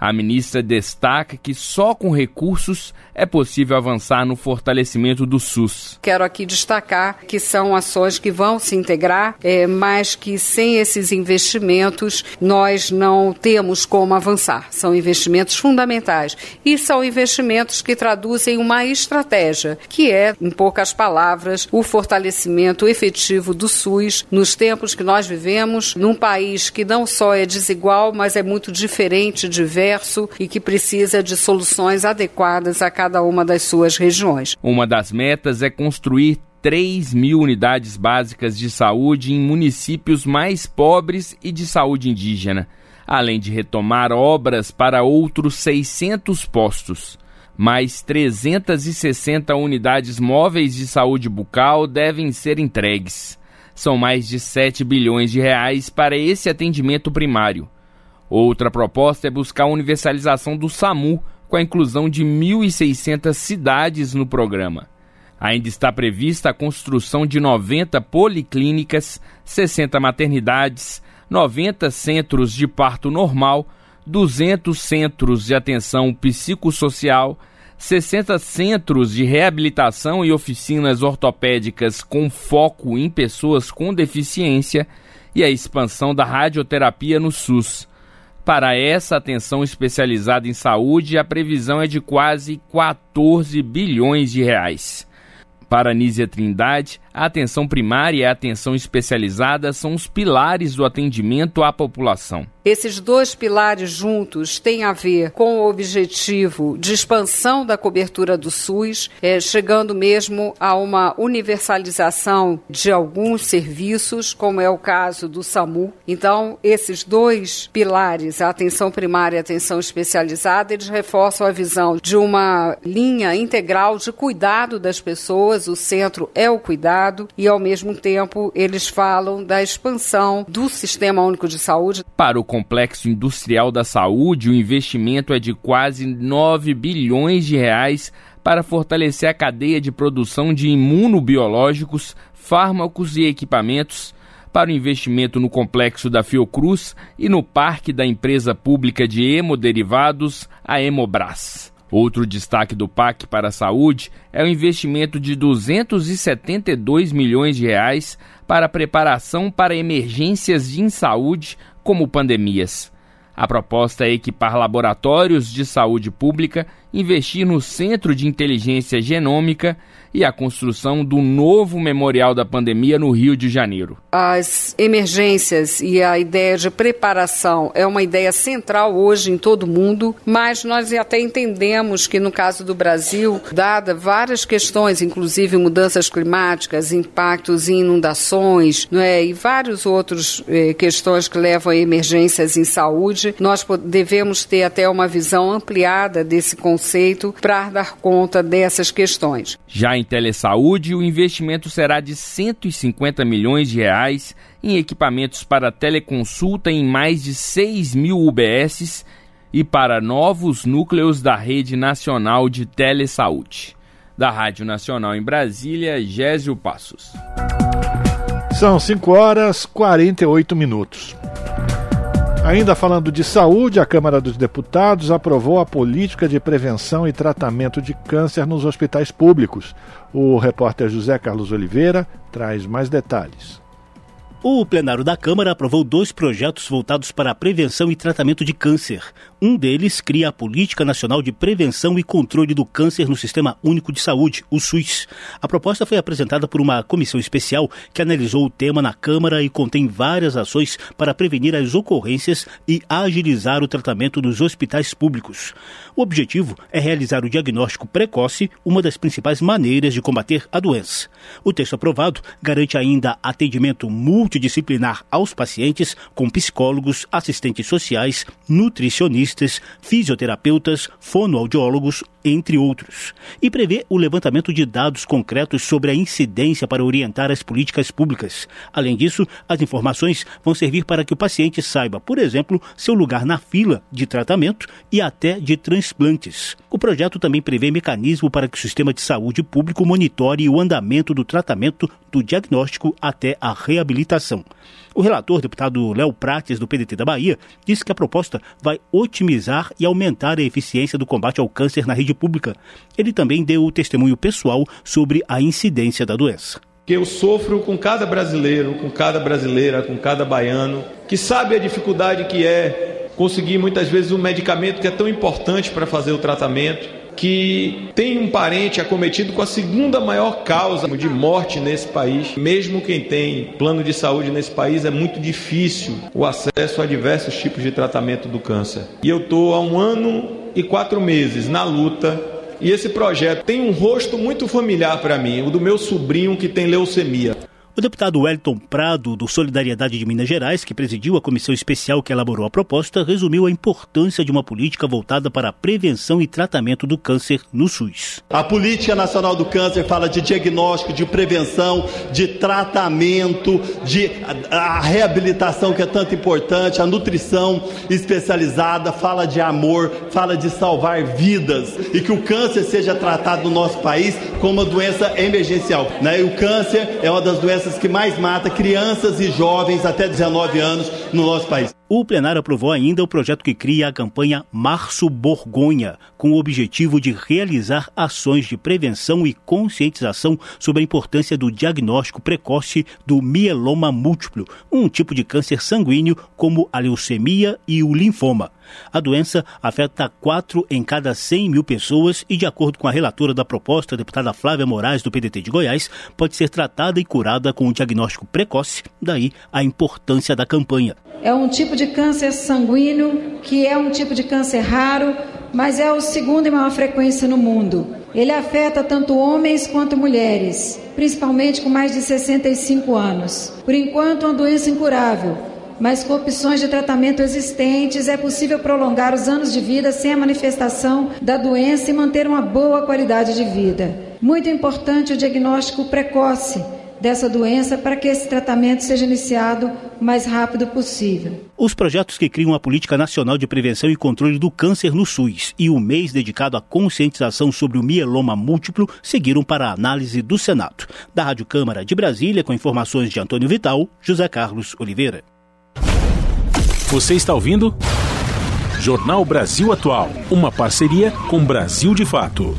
S30: A ministra destaca que só com recursos é possível avançar no fortalecimento do SUS.
S31: Quero aqui destacar que são ações que vão se integrar, é, mas que sem esses investimentos nós não temos como avançar. São investimentos fundamentais e são investimentos que traduzem uma estratégia, que é, em poucas palavras, o fortalecimento efetivo do SUS nos tempos que nós vivemos, num país que não só é desigual, mas é muito diferente de velho diverso e que precisa de soluções adequadas a cada uma das suas regiões.
S30: Uma das metas é construir 3 mil unidades básicas de saúde em municípios mais pobres e de saúde indígena, além de retomar obras para outros 600 postos. Mais 360 unidades móveis de saúde bucal devem ser entregues. São mais de 7 bilhões de reais para esse atendimento primário. Outra proposta é buscar a universalização do SAMU, com a inclusão de 1.600 cidades no programa. Ainda está prevista a construção de 90 policlínicas, 60 maternidades, 90 centros de parto normal, 200 centros de atenção psicossocial, 60 centros de reabilitação e oficinas ortopédicas com foco em pessoas com deficiência e a expansão da radioterapia no SUS. Para essa atenção especializada em saúde, a previsão é de quase 14 bilhões de reais. Para Nízia Trindade, a atenção primária e a atenção especializada são os pilares do atendimento à população.
S31: Esses dois pilares juntos têm a ver com o objetivo de expansão da cobertura do SUS, é, chegando mesmo a uma universalização de alguns serviços, como é o caso do SAMU. Então, esses dois pilares, a atenção primária e a atenção especializada, eles reforçam a visão de uma linha integral de cuidado das pessoas, o centro é o cuidado, e ao mesmo tempo eles falam da expansão do Sistema Único de Saúde.
S30: Para o complexo industrial da saúde, o investimento é de quase 9 bilhões de reais para fortalecer a cadeia de produção de imunobiológicos, fármacos e equipamentos, para o investimento no complexo da Fiocruz e no parque da empresa pública de hemoderivados, a Hemobras. Outro destaque do PAC para a saúde é o investimento de 272 milhões de reais para preparação para emergências de saúde como pandemias. A proposta é equipar laboratórios de saúde pública, investir no Centro de Inteligência Genômica e a construção do novo memorial da pandemia no Rio de Janeiro.
S31: As emergências e a ideia de preparação é uma ideia central hoje em todo o mundo, mas nós até entendemos que no caso do Brasil, dada várias questões, inclusive mudanças climáticas, impactos em inundações, não é, e vários outros eh, questões que levam a emergências em saúde, nós devemos ter até uma visão ampliada desse conceito para dar conta dessas questões.
S30: Já em telesaúde, o investimento será de 150 milhões de reais em equipamentos para teleconsulta em mais de 6 mil UBSs e para novos núcleos da Rede Nacional de Telesaúde. Da Rádio Nacional em Brasília, Gésio Passos.
S1: São 5 horas 48 minutos. Ainda falando de saúde, a Câmara dos Deputados aprovou a política de prevenção e tratamento de câncer nos hospitais públicos. O repórter José Carlos Oliveira traz mais detalhes.
S32: O plenário da Câmara aprovou dois projetos voltados para a prevenção e tratamento de câncer. Um deles cria a Política Nacional de Prevenção e Controle do Câncer no Sistema Único de Saúde, o SUS. A proposta foi apresentada por uma comissão especial que analisou o tema na Câmara e contém várias ações para prevenir as ocorrências e agilizar o tratamento nos hospitais públicos. O objetivo é realizar o diagnóstico precoce, uma das principais maneiras de combater a doença. O texto aprovado garante ainda atendimento multidisciplinar aos pacientes com psicólogos, assistentes sociais, nutricionistas, fisioterapeutas, fonoaudiólogos, entre outros, e prevê o levantamento de dados concretos sobre a incidência para orientar as políticas públicas. Além disso, as informações vão servir para que o paciente saiba, por exemplo, seu lugar na fila de tratamento e até de transplantes. O projeto também prevê mecanismo para que o sistema de saúde público monitore o andamento do tratamento do diagnóstico até a reabilitação. O relator, deputado Léo Prates, do PDT da Bahia, disse que a proposta vai otimizar e aumentar a eficiência do combate ao câncer na rede pública. Ele também deu o testemunho pessoal sobre a incidência da doença.
S33: Que eu sofro com cada brasileiro, com cada brasileira, com cada baiano, que sabe a dificuldade que é conseguir muitas vezes um medicamento que é tão importante para fazer o tratamento que tem um parente acometido com a segunda maior causa de morte nesse país. Mesmo quem tem plano de saúde nesse país, é muito difícil o acesso a diversos tipos de tratamento do câncer. E eu estou há um ano e quatro meses na luta e esse projeto tem um rosto muito familiar para mim, o do meu sobrinho que tem leucemia.
S32: O deputado Wellington Prado, do Solidariedade de Minas Gerais, que presidiu a comissão especial que elaborou a proposta, resumiu a importância de uma política voltada para a prevenção e tratamento do câncer no SUS.
S34: A Política Nacional do Câncer fala de diagnóstico, de prevenção, de tratamento, de a, reabilitação que é tanto importante, a nutrição especializada, fala de amor, fala de salvar vidas e que o câncer seja tratado no nosso país como uma doença emergencial. Né? E o câncer é uma das doenças doenças que mais mata crianças e jovens até 19 anos no nosso país.
S32: O plenário aprovou ainda o projeto que cria a campanha Março Borgonha, com o objetivo de realizar ações de prevenção e conscientização sobre a importância do diagnóstico precoce do mieloma múltiplo, um tipo de câncer sanguíneo como a leucemia e o linfoma. A doença afeta 4 em cada 100 mil pessoas e, de acordo com a relatora da proposta, a deputada Flávia Moraes, do PDT de Goiás, pode ser tratada e curada com o diagnóstico precoce, daí a importância da campanha.
S35: É um tipo de câncer sanguíneo que é um tipo de câncer raro, mas é o segundo em maior frequência no mundo. Ele afeta tanto homens quanto mulheres, principalmente com mais de 65 anos. Por enquanto, é uma doença incurável, mas com opções de tratamento existentes é possível prolongar os anos de vida sem a manifestação da doença e manter uma boa qualidade de vida. Muito importante o diagnóstico precoce dessa doença para que esse tratamento seja iniciado o mais rápido possível.
S32: Os projetos que criam a Política Nacional de Prevenção e Controle do Câncer no SUS e o mês dedicado à conscientização sobre o mieloma múltiplo seguiram para a análise do Senado. Da Rádio Câmara de Brasília, com informações de Antônio Vital, José Carlos Oliveira.
S2: Você está ouvindo? Jornal Brasil Atual, uma parceria com Brasil de Fato.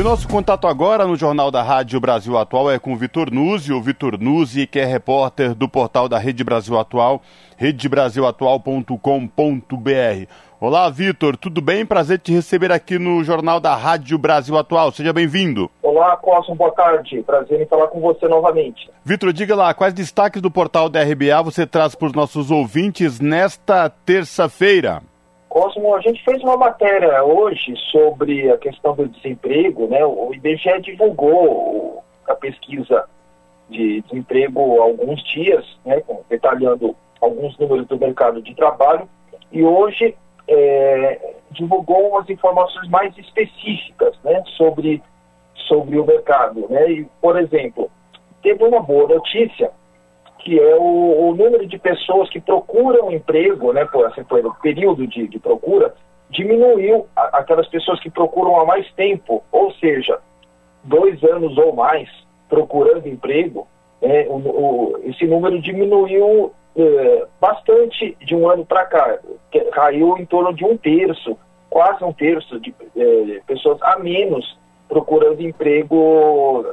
S3: E o nosso contato agora no Jornal da Rádio Brasil Atual é com o Vitor Nuzzi, o Vitor Nuzzi, que é repórter do portal da Rede Brasil Atual, redebrasilatual.com.br. Olá, Vitor, tudo bem? Prazer te receber aqui no Jornal da Rádio Brasil Atual. Seja bem-vindo.
S36: Olá, Cosmo, boa tarde. Prazer em falar com você novamente.
S3: Vitor, diga lá, quais destaques do portal da RBA você traz para os nossos ouvintes nesta terça-feira?
S36: Cosmo, a gente fez uma matéria hoje sobre a questão do desemprego, né? O IBGE divulgou a pesquisa de desemprego há alguns dias, né? Detalhando alguns números do mercado de trabalho. E hoje é, divulgou umas informações mais específicas né, sobre, sobre o mercado. Né? E, por exemplo, teve uma boa notícia, que é o, o número de pessoas que procuram emprego, né, por, assim, por período de, de procura, diminuiu a, aquelas pessoas que procuram há mais tempo, ou seja, dois anos ou mais procurando emprego, né, o, o, esse número diminuiu é, bastante de um ano para cá. Caiu em torno de um terço, quase um terço de é, pessoas a menos procurando emprego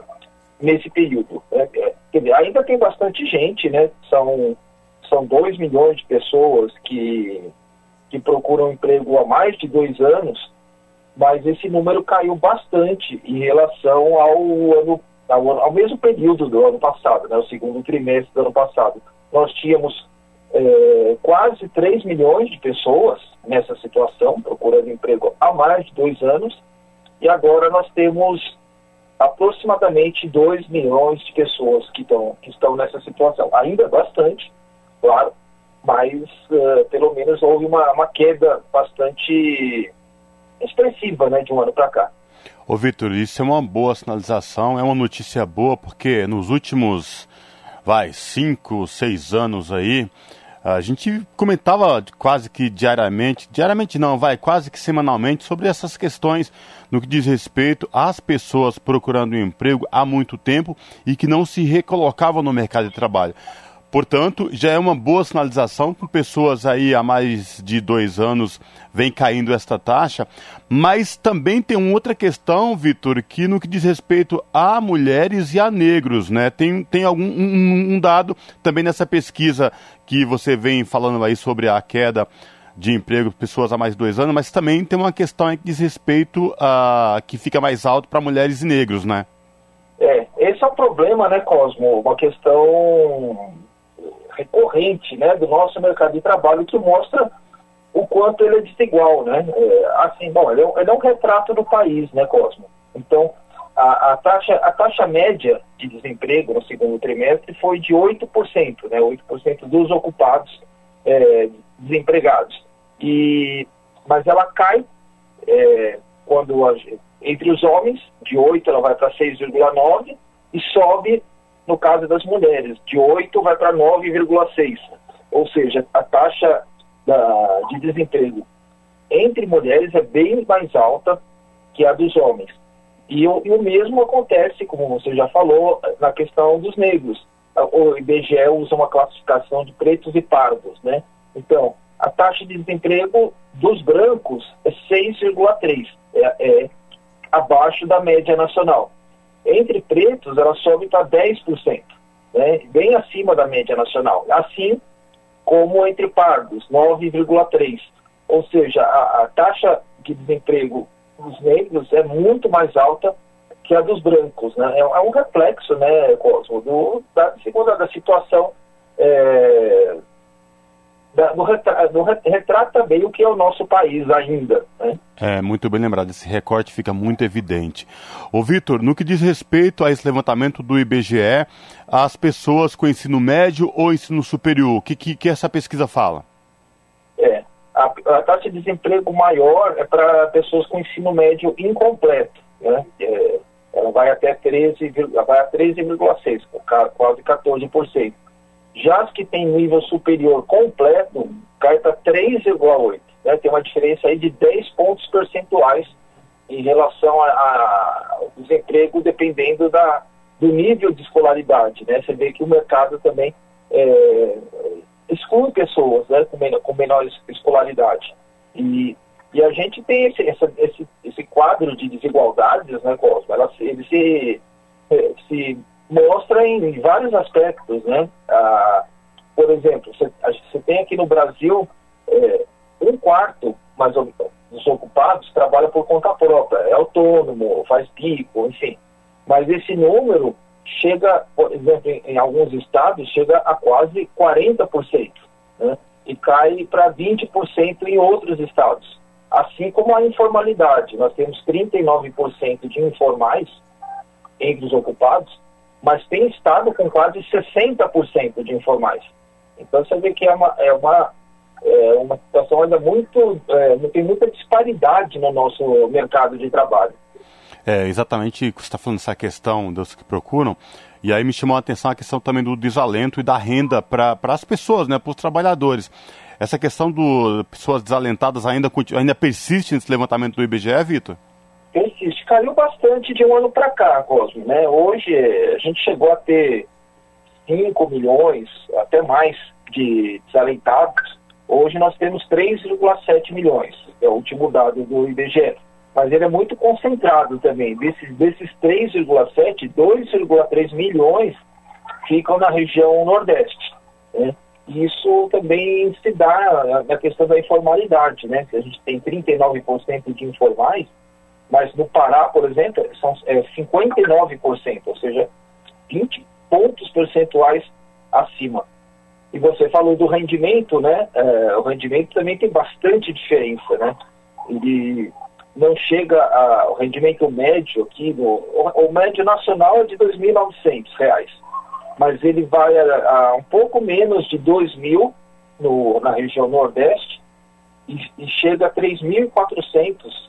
S36: nesse período. Né? É, quer dizer, ainda tem bastante gente, né? São, são 2 milhões de pessoas que, que procuram emprego há mais de dois anos, mas esse número caiu bastante em relação ao ano ao, ao mesmo período do ano passado, né, o segundo trimestre do ano passado nós tínhamos é, quase 3 milhões de pessoas nessa situação, procurando emprego há mais de dois anos, e agora nós temos aproximadamente 2 milhões de pessoas que, tão, que estão nessa situação. Ainda bastante, claro, mas uh, pelo menos houve uma, uma queda bastante expressiva né, de um ano para cá.
S3: Ô Vitor, isso é uma boa sinalização, é uma notícia boa, porque nos últimos vai, cinco, seis anos aí, a gente comentava quase que diariamente, diariamente não, vai, quase que semanalmente, sobre essas questões no que diz respeito às pessoas procurando um emprego há muito tempo e que não se recolocavam no mercado de trabalho. Portanto, já é uma boa sinalização com pessoas aí há mais de dois anos vem caindo esta taxa, mas também tem uma outra questão, Vitor, que no que diz respeito a mulheres e a negros, né? Tem, tem algum um, um dado também nessa pesquisa que você vem falando aí sobre a queda de emprego pessoas há mais de dois anos, mas também tem uma questão que diz respeito a que fica mais alto para mulheres e negros, né?
S36: É, esse é o problema, né, Cosmo? Uma questão recorrente, né, do nosso mercado de trabalho que mostra o quanto ele é desigual, né? É, assim, bom, ele é, um, ele é, um, retrato do país, né, Cosmo? Então, a, a, taxa, a taxa média de desemprego no segundo trimestre foi de 8%, né? 8% dos ocupados é, desempregados. E, mas ela cai é, quando a, entre os homens, de 8 ela vai para 6,9 e sobe no caso das mulheres, de 8 vai para 9,6. Ou seja, a taxa da, de desemprego entre mulheres é bem mais alta que a dos homens. E, e o mesmo acontece, como você já falou, na questão dos negros. O IBGE usa uma classificação de pretos e pardos, né? Então, a taxa de desemprego dos brancos é 6,3, é, é abaixo da média nacional. Entre pretos, ela sobe para 10%, né? bem acima da média nacional. Assim como entre pardos, 9,3%. Ou seja, a, a taxa de desemprego dos negros é muito mais alta que a dos brancos. Né? É, é um reflexo, né, Cosmo, do, da, segunda, da situação é, retrata, bem o que é o nosso país ainda. Né?
S3: É, muito bem lembrado, esse recorte fica muito evidente. Ô Vitor, no que diz respeito a esse levantamento do IBGE, as pessoas com ensino médio ou ensino superior, o que, que, que essa pesquisa fala?
S36: É, a, a taxa de desemprego maior é para pessoas com ensino médio incompleto, né? É, ela vai até 13, vai a 13,6, quase 14%. Já as que têm nível superior completo, cai para 3,8. Né? Tem uma diferença aí de 10 pontos percentuais em relação ao desemprego, dependendo da, do nível de escolaridade. Né? Você vê que o mercado também é, exclui pessoas né, com, menor, com menor escolaridade. E, e a gente tem esse, essa, esse, esse quadro de desigualdades, né, Cosmo? Ela, ele se, se mostra em vários aspectos, né? Ah, por exemplo, você, tem aqui no Brasil é, um quarto, mais ou menos, dos ocupados trabalha por conta própria, é autônomo, faz pico, enfim. Mas esse número chega, por exemplo, em, em alguns estados, chega a quase 40%, né? E cai para 20% em outros estados. Assim como a informalidade, nós temos 39% de informais entre os ocupados, mas tem estado com quase 60% de informais. Então você vê que é uma, é uma, é uma situação ainda muito. É, tem muita disparidade no nosso mercado de trabalho.
S3: É, exatamente, você está falando dessa questão dos que procuram, e aí me chamou a atenção a questão também do desalento e da renda para as pessoas, né, para os trabalhadores. Essa questão do pessoas desalentadas ainda, ainda persiste nesse levantamento do IBGE, Vitor?
S36: Persiste. Caiu bastante de um ano para cá, Cosme. Né? Hoje a gente chegou a ter 5 milhões, até mais, de desalentados. Hoje nós temos 3,7 milhões, é o último dado do IBGE. Mas ele é muito concentrado também. Desses, desses 3,7, 2,3 milhões ficam na região Nordeste. Né? Isso também se dá na questão da informalidade, né? Se a gente tem 39% de informais, mas no Pará, por exemplo, são é, 59%, ou seja, 20 pontos percentuais acima. E você falou do rendimento, né? É, o rendimento também tem bastante diferença, né? Ele não chega a, o rendimento médio aqui, no, o, o médio nacional é de R$ 2.900, mas ele vai a, a, um pouco menos de R$ 2.000 na região Nordeste e, e chega a 3.400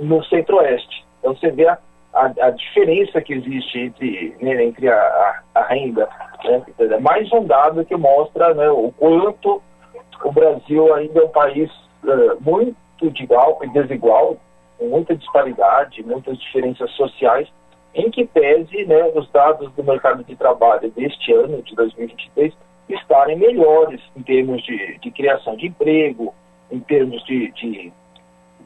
S36: no centro-oeste. Então você vê a, a, a, diferença que existe entre, né, entre a, a, renda. Né? É mais um dado que mostra né, o quanto o Brasil ainda é um país uh, muito desigual, desigual, com muita disparidade, muitas diferenças sociais, em que pese né, os dados do mercado de trabalho deste ano, de 2023, estarem melhores em termos de, de criação de emprego, em termos de, de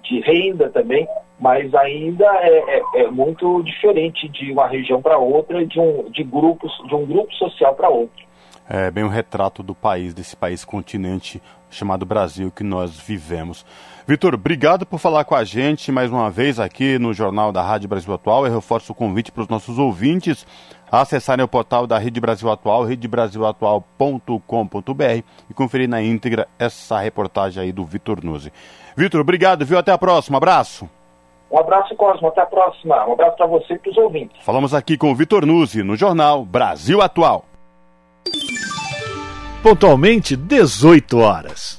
S36: de renda também, mas ainda é, é, é muito diferente de uma região para outra, de um, de grupos, de um grupo social para outro.
S3: é, bem um retrato do país, desse país continente chamado Brasil que nós vivemos. Vitor, obrigado por falar com a gente mais uma vez aqui no Jornal da Rádio Brasil Atual. Eu reforço o convite para os nossos ouvintes acessarem o portal da Rede Brasil Atual, redebrasilatual.com.br e conferir na íntegra essa reportagem aí do Vitor Nuzzi. Vitor, obrigado, viu? Até a próxima. Abraço.
S36: Um abraço, Cosmo. Até a próxima. Um abraço para você e para os ouvintes.
S3: Falamos aqui com o Vitor Nuzzi no jornal Brasil Atual.
S1: Pontualmente, 18 horas.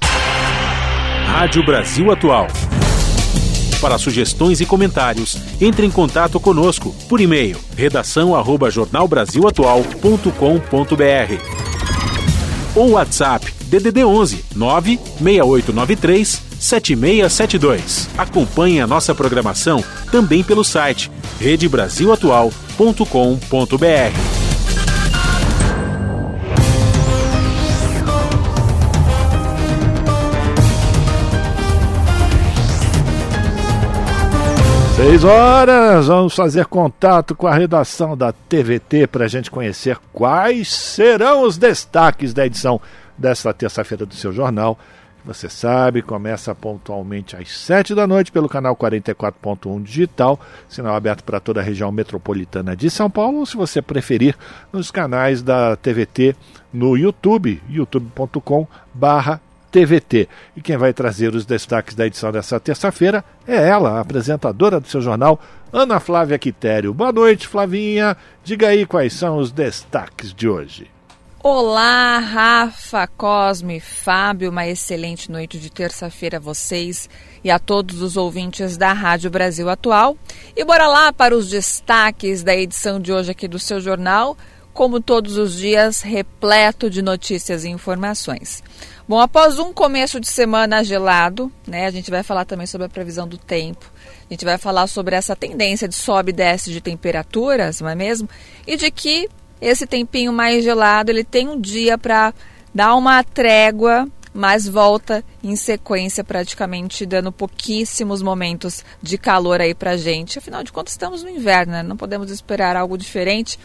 S2: Rádio Brasil Atual. Para sugestões e comentários, entre em contato conosco por e-mail redação@jornalbrasilatual.com.br ou WhatsApp DDD 11 96893 7672. Acompanhe a nossa programação também pelo site redebrasilatual.com.br.
S1: Seis horas, vamos fazer contato com a redação da TVT para a gente conhecer quais serão os destaques da edição desta terça-feira do seu jornal. Você sabe, começa pontualmente às sete da noite pelo canal 44.1 digital, sinal aberto para toda a região metropolitana de São Paulo, ou se você preferir, nos canais da TVT no YouTube, youtube.com/barra TVT. E quem vai trazer os destaques da edição dessa terça-feira é ela, a apresentadora do seu jornal, Ana Flávia Quitério. Boa noite, Flavinha. Diga aí quais são os destaques de hoje.
S37: Olá, Rafa, Cosme, Fábio, uma excelente noite de terça-feira a vocês e a todos os ouvintes da Rádio Brasil Atual. E bora lá para os destaques da edição de hoje aqui do seu jornal, como todos os dias, repleto de notícias e informações. Bom, após um começo de semana gelado, né, a gente vai falar também sobre a previsão do tempo. A gente vai falar sobre essa tendência de sobe e desce de temperaturas, não é mesmo? E de que esse tempinho mais gelado, ele tem um dia para dar uma trégua, mas volta em sequência praticamente dando pouquíssimos momentos de calor aí pra gente. Afinal de contas, estamos no inverno, né? Não podemos esperar algo diferente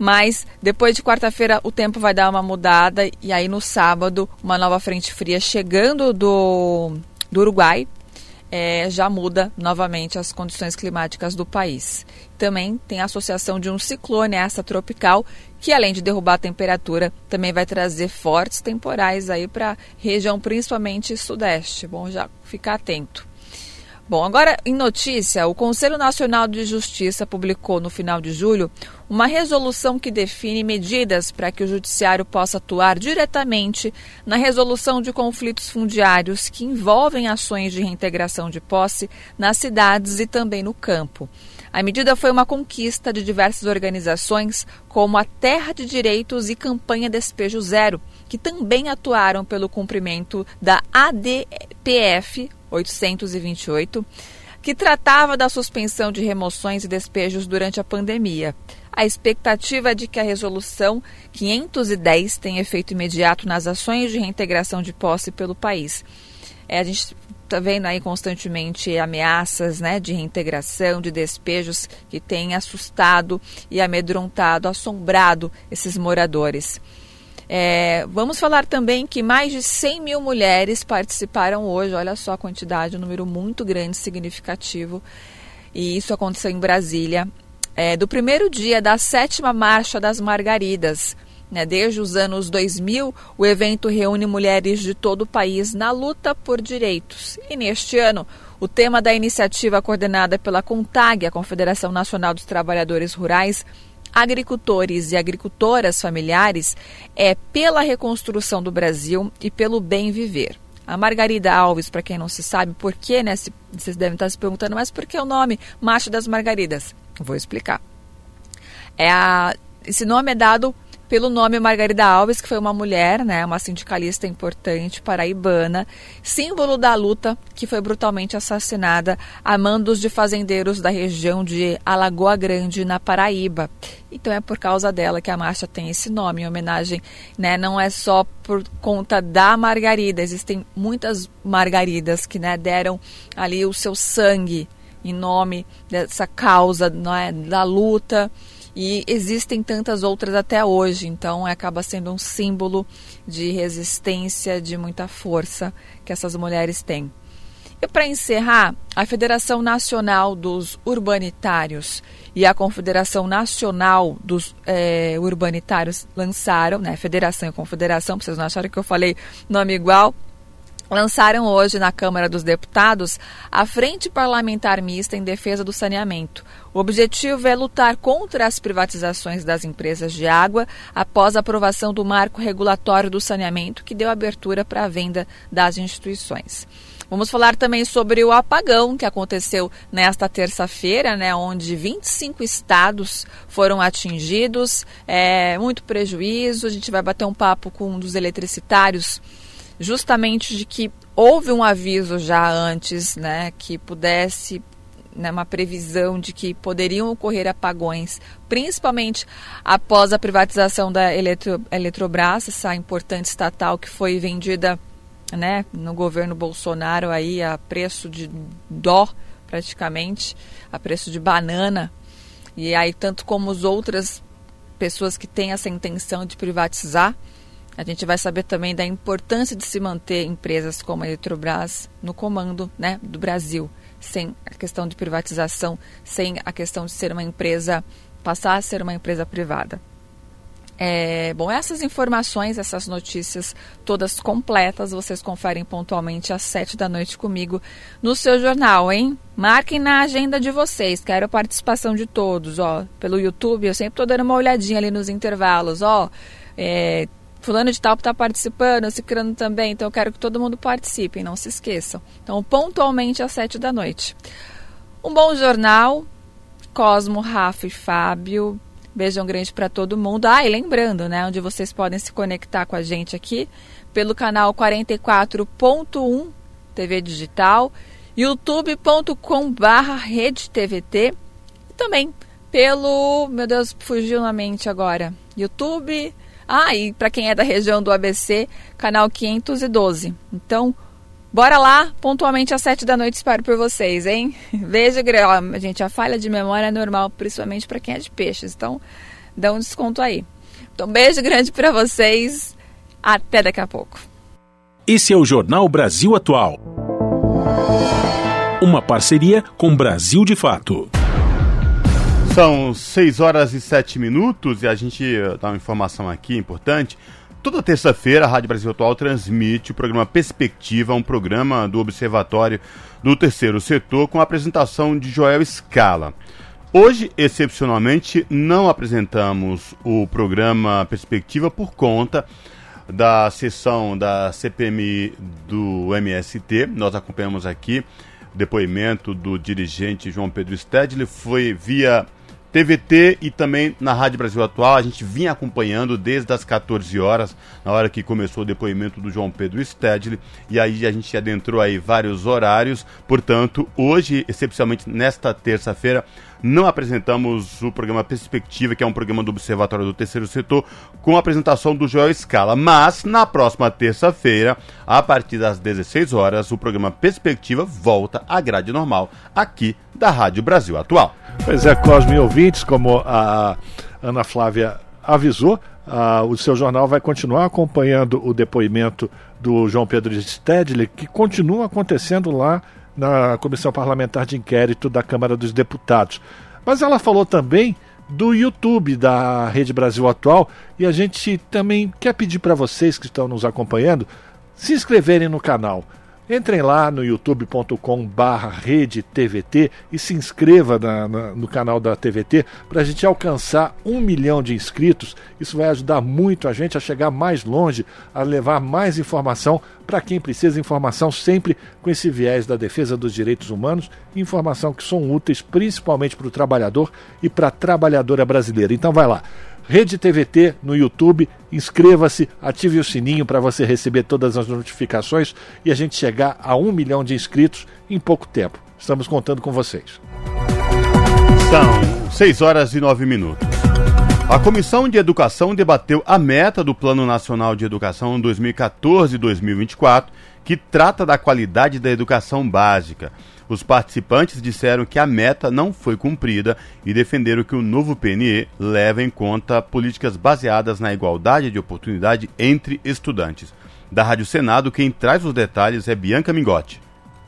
S37: mas depois de quarta-feira o tempo vai dar uma mudada e aí no sábado uma nova frente fria chegando do, do Uruguai é, já muda novamente as condições climáticas do país. Também tem a associação de um ciclone tropical que além de derrubar a temperatura também vai trazer fortes temporais aí para a região principalmente sudeste. Bom, já ficar atento. Bom, agora em notícia, o Conselho Nacional de Justiça publicou no final de julho uma resolução que define medidas para que o judiciário possa atuar diretamente na resolução de conflitos fundiários que envolvem ações de reintegração de posse nas cidades e também no campo. A medida foi uma conquista de diversas organizações, como a Terra de Direitos e Campanha Despejo Zero, que também atuaram pelo cumprimento da ADPF 828, que tratava da suspensão de remoções e despejos durante a pandemia. A expectativa é de que a resolução 510 tenha efeito imediato nas ações de reintegração de posse pelo país. É, a gente está vendo aí constantemente ameaças né, de reintegração, de despejos que têm assustado e amedrontado, assombrado esses moradores. É, vamos falar também que mais de 100 mil mulheres participaram hoje, olha só a quantidade, um número muito grande, significativo, e isso aconteceu em Brasília, é, do primeiro dia da sétima Marcha das Margaridas. Né? Desde os anos 2000, o evento reúne mulheres de todo o país na luta por direitos. E neste ano, o tema da iniciativa coordenada pela CONTAG, a Confederação Nacional dos Trabalhadores Rurais, agricultores e agricultoras familiares é pela reconstrução do Brasil e pelo bem viver. A Margarida Alves, para quem não se sabe por que, né? Vocês devem estar se perguntando, mas por que o nome Macho das Margaridas? Vou explicar. É a, esse nome é dado pelo nome Margarida Alves, que foi uma mulher, né, uma sindicalista importante paraibana, símbolo da luta que foi brutalmente assassinada a mandos de fazendeiros da região de Alagoa Grande, na Paraíba. Então é por causa dela que a marcha tem esse nome, em homenagem, né, não é só por conta da Margarida, existem muitas Margaridas que né, deram ali o seu sangue em nome dessa causa, não é, da luta E existem tantas outras até hoje, então acaba sendo um símbolo de resistência, de muita força que essas mulheres têm. E para encerrar, a Federação Nacional dos Urbanitários e a Confederação Nacional dos é, Urbanitários lançaram, né? Federação e Confederação, vocês não acharem que eu falei nome igual, lançaram hoje na Câmara dos Deputados a Frente Parlamentar Mista em Defesa do Saneamento. O objetivo é lutar contra as privatizações das empresas de água após a aprovação do marco regulatório do saneamento, que deu abertura para a venda das instituições. Vamos falar também sobre o apagão que aconteceu nesta terça-feira, né, onde 25 estados foram atingidos, é, muito prejuízo. A gente vai bater um papo com um dos eletricitários, justamente de que houve um aviso já antes, né, que pudesse né, uma previsão de que poderiam ocorrer apagões, principalmente após a privatização da Eletro, Eletrobras, essa importante estatal que foi vendida né, no governo Bolsonaro aí a preço de dó praticamente, a preço de banana. E aí tanto como as outras pessoas que têm essa intenção de privatizar, a gente vai saber também da importância de se manter empresas como a Eletrobras no comando, né, do Brasil, sem a questão de privatização, sem a questão de ser uma empresa passar a ser uma empresa privada. É, bom, essas informações, essas notícias todas completas, vocês conferem pontualmente às sete da noite comigo no seu jornal, hein? Marquem na agenda de vocês, quero a participação de todos, ó. Pelo YouTube, eu sempre estou dando uma olhadinha ali nos intervalos, ó. É, fulano de tal está participando, Cicrano também, então eu quero que todo mundo participe, não se esqueçam. Então, pontualmente às sete da noite. Um bom jornal, Cosmo, Rafa e Fábio. Beijão grande para todo mundo. Ah, e lembrando, né, onde vocês podem se conectar com a gente aqui pelo canal 44.1 TV Digital, youtube.com/barra rede TVT e também pelo, meu Deus, fugiu na mente agora. YouTube. Ah, e para quem é da região do ABC, canal 512. Então, Bora lá, pontualmente às sete da noite, espero por vocês, hein? Ó, gente, a falha de memória é normal, principalmente para quem é de peixes, então dá um desconto aí. Então, beijo grande para vocês, até daqui a pouco.
S2: Esse é o Jornal Brasil Atual. Uma parceria com Brasil de Fato.
S3: São 6 horas e 7 minutos e a gente dá uma informação aqui importante. Toda terça-feira, a Rádio Brasil Atual transmite o programa Perspectiva, um programa do Observatório do Terceiro Setor, com a apresentação de Joel Scala. Hoje, excepcionalmente, não apresentamos o programa Perspectiva por conta da sessão da CPMI do MST. Nós acompanhamos aqui o depoimento do dirigente João Pedro Stedley, foi via TVT e também na Rádio Brasil Atual. A gente vinha acompanhando desde as 14 horas, na hora que começou o depoimento do João Pedro Stedley, e aí a gente adentrou aí vários horários. Portanto, hoje, excepcionalmente nesta terça-feira, não apresentamos o programa Perspectiva, que é um programa do Observatório do Terceiro Setor, com a apresentação do Joel Scala. Mas, na próxima terça-feira, a partir das 16 horas, o programa Perspectiva volta à grade normal, aqui da Rádio Brasil Atual.
S1: Pois é, Cosme ouvintes, como a Ana Flávia avisou, o seu jornal vai continuar acompanhando o depoimento do João Pedro Stedley, que continua acontecendo lá na Comissão Parlamentar de Inquérito da Câmara dos Deputados. Mas ela falou também do YouTube da Rede Brasil Atual e a gente também quer pedir para vocês que estão nos acompanhando se inscreverem no canal. Entrem lá no youtube.com rede TVT e se inscreva na, na, no canal da TVT para a gente alcançar um milhão de inscritos. Isso vai ajudar muito a gente a chegar mais longe, a levar mais informação para quem precisa, informação sempre com esse viés da defesa dos direitos humanos, informação que são úteis principalmente para o trabalhador e para a trabalhadora brasileira. Então vai lá Rede TVT no YouTube. Inscreva-se, ative o sininho para você receber todas as notificações e a gente chegar a um milhão de inscritos em pouco tempo. Estamos contando com vocês.
S3: São 6 horas e 9 minutos. A Comissão de Educação debateu a meta do Plano Nacional de Educação 2014-2024 que trata da qualidade da educação básica. Os participantes disseram que a meta não foi cumprida e defenderam que o novo PNE leva em conta políticas baseadas na igualdade de oportunidade entre estudantes. Da Rádio Senado, quem traz os detalhes é Bianca Mingotti.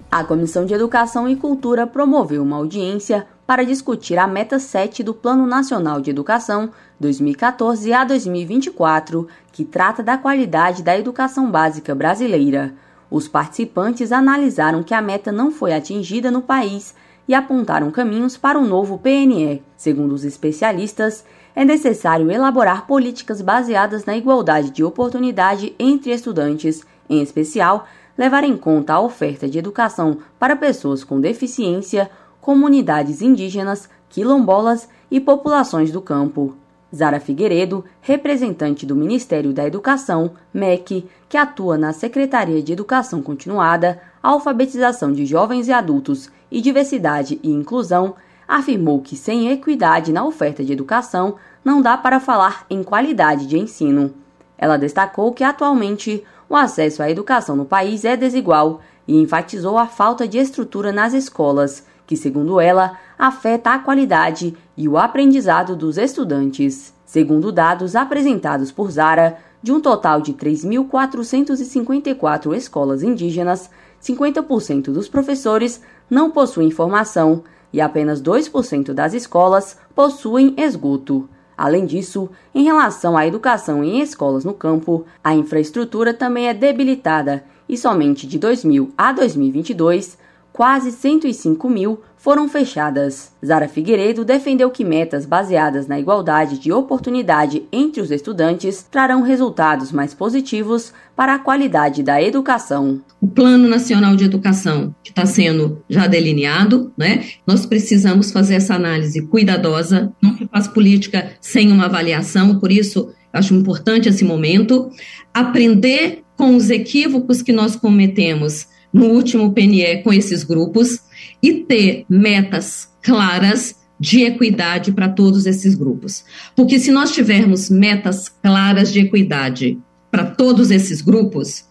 S38: A Comissão de Educação e Cultura promoveu uma audiência para discutir a meta 7 do Plano Nacional de Educação 2014 a 2024, que trata da qualidade da educação básica brasileira. Os participantes analisaram que a meta não foi atingida no país e apontaram caminhos para um novo PNE. Segundo os especialistas, é necessário elaborar políticas baseadas na igualdade de oportunidade entre estudantes, em especial, levar em conta a oferta de educação para pessoas com deficiência, comunidades indígenas, quilombolas e populações do campo. Zara Figueiredo, representante do Ministério da Educação, MEC, que atua na Secretaria de Educação Continuada, Alfabetização de Jovens e Adultos e Diversidade e Inclusão, afirmou que sem equidade na oferta de educação não dá para falar em qualidade de ensino. Ela destacou que atualmente o acesso à educação no país é desigual e enfatizou a falta de estrutura nas escolas, que, segundo ela, afeta a qualidade e o aprendizado dos estudantes. Segundo dados apresentados por Zara, de um total de 3.454 escolas indígenas, 50% dos professores não possuem formação e apenas 2% das escolas possuem esgoto. Além disso, em relação à educação em escolas no campo, a infraestrutura também é debilitada e somente de 2000 a 2022 quase 105 mil foram fechadas. Zara Figueiredo defendeu que metas baseadas na igualdade de oportunidade entre os estudantes trarão resultados mais positivos para a qualidade da educação.
S39: O Plano Nacional de Educação, que está sendo já delineado, né? nós precisamos fazer essa análise cuidadosa, não se faz política sem uma avaliação, por isso acho importante esse momento, aprender com os equívocos que nós cometemos no último PNE com esses grupos e ter metas claras de equidade para todos esses grupos. Porque se nós tivermos metas claras de equidade para todos esses grupos,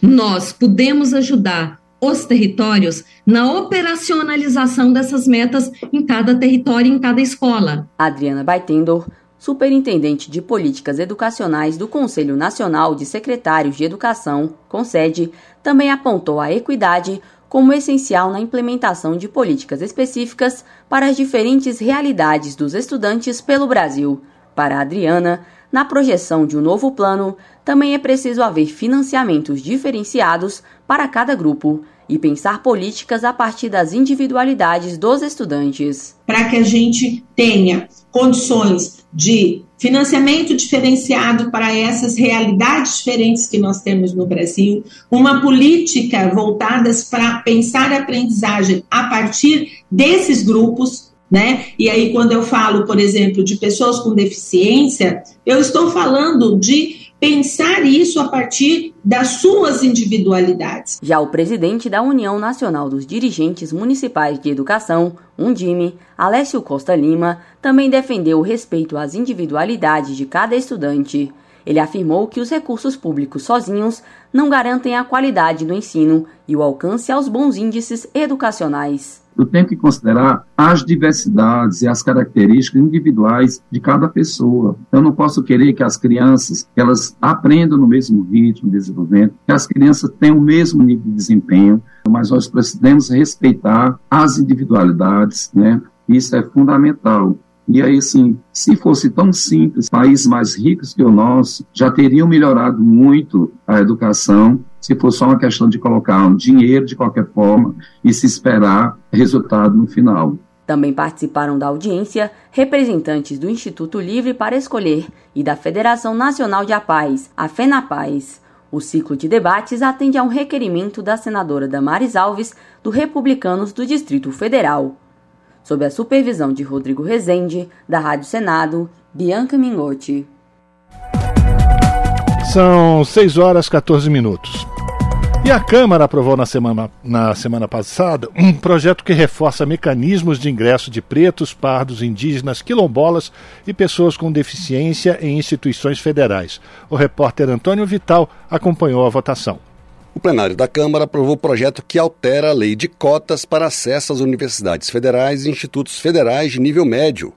S39: nós podemos ajudar os territórios na operacionalização dessas metas em cada território, em cada escola.
S38: Adriana Baitendor superintendente de políticas educacionais do Conselho Nacional de Secretários de Educação, CONSED, também apontou a equidade como essencial na implementação de políticas específicas para as diferentes realidades dos estudantes pelo Brasil. Para Adriana, na projeção de um novo plano, também é preciso haver financiamentos diferenciados para cada grupo e pensar políticas a partir das individualidades dos estudantes.
S40: Para que a gente tenha condições de financiamento diferenciado para essas realidades diferentes que nós temos no Brasil, uma política voltada para pensar a aprendizagem a partir desses grupos, né? E aí, quando eu falo, por exemplo, de pessoas com deficiência, eu estou falando de pensar isso a partir das suas individualidades.
S38: Já o presidente da União Nacional dos Dirigentes Municipais de Educação, Undime, Alessio Costa Lima, também defendeu o respeito às individualidades de cada estudante. Ele afirmou que os recursos públicos sozinhos não garantem a qualidade do ensino e o alcance aos bons índices educacionais
S41: eu tenho que considerar as diversidades e as características individuais de cada pessoa. Eu não posso querer que as crianças elas aprendam no mesmo ritmo de desenvolvimento, que as crianças tenham o mesmo nível de desempenho, mas nós precisamos respeitar as individualidades, né? Isso é fundamental. E aí, assim, se fosse tão simples, países mais ricos que o nosso já teriam melhorado muito a educação se for só uma questão de colocar um dinheiro de qualquer forma e se esperar resultado no final.
S38: Também participaram da audiência representantes do Instituto Livre para Escolher e da Federação Nacional de A Paz, a FENAPAZ. O ciclo de debates atende a um requerimento da senadora Damares Alves, do Republicanos do Distrito Federal sob a supervisão de Rodrigo Rezende, da Rádio Senado, Bianca Mingotti.
S1: São 6 horas 14 minutos. E a Câmara aprovou na semana, na semana passada um projeto que reforça mecanismos de ingresso de pretos, pardos, indígenas, quilombolas e pessoas com deficiência em instituições federais. O repórter Antônio Vital acompanhou a votação.
S42: O plenário da Câmara aprovou o projeto que altera a lei de cotas para acesso às universidades federais e institutos federais de nível médio.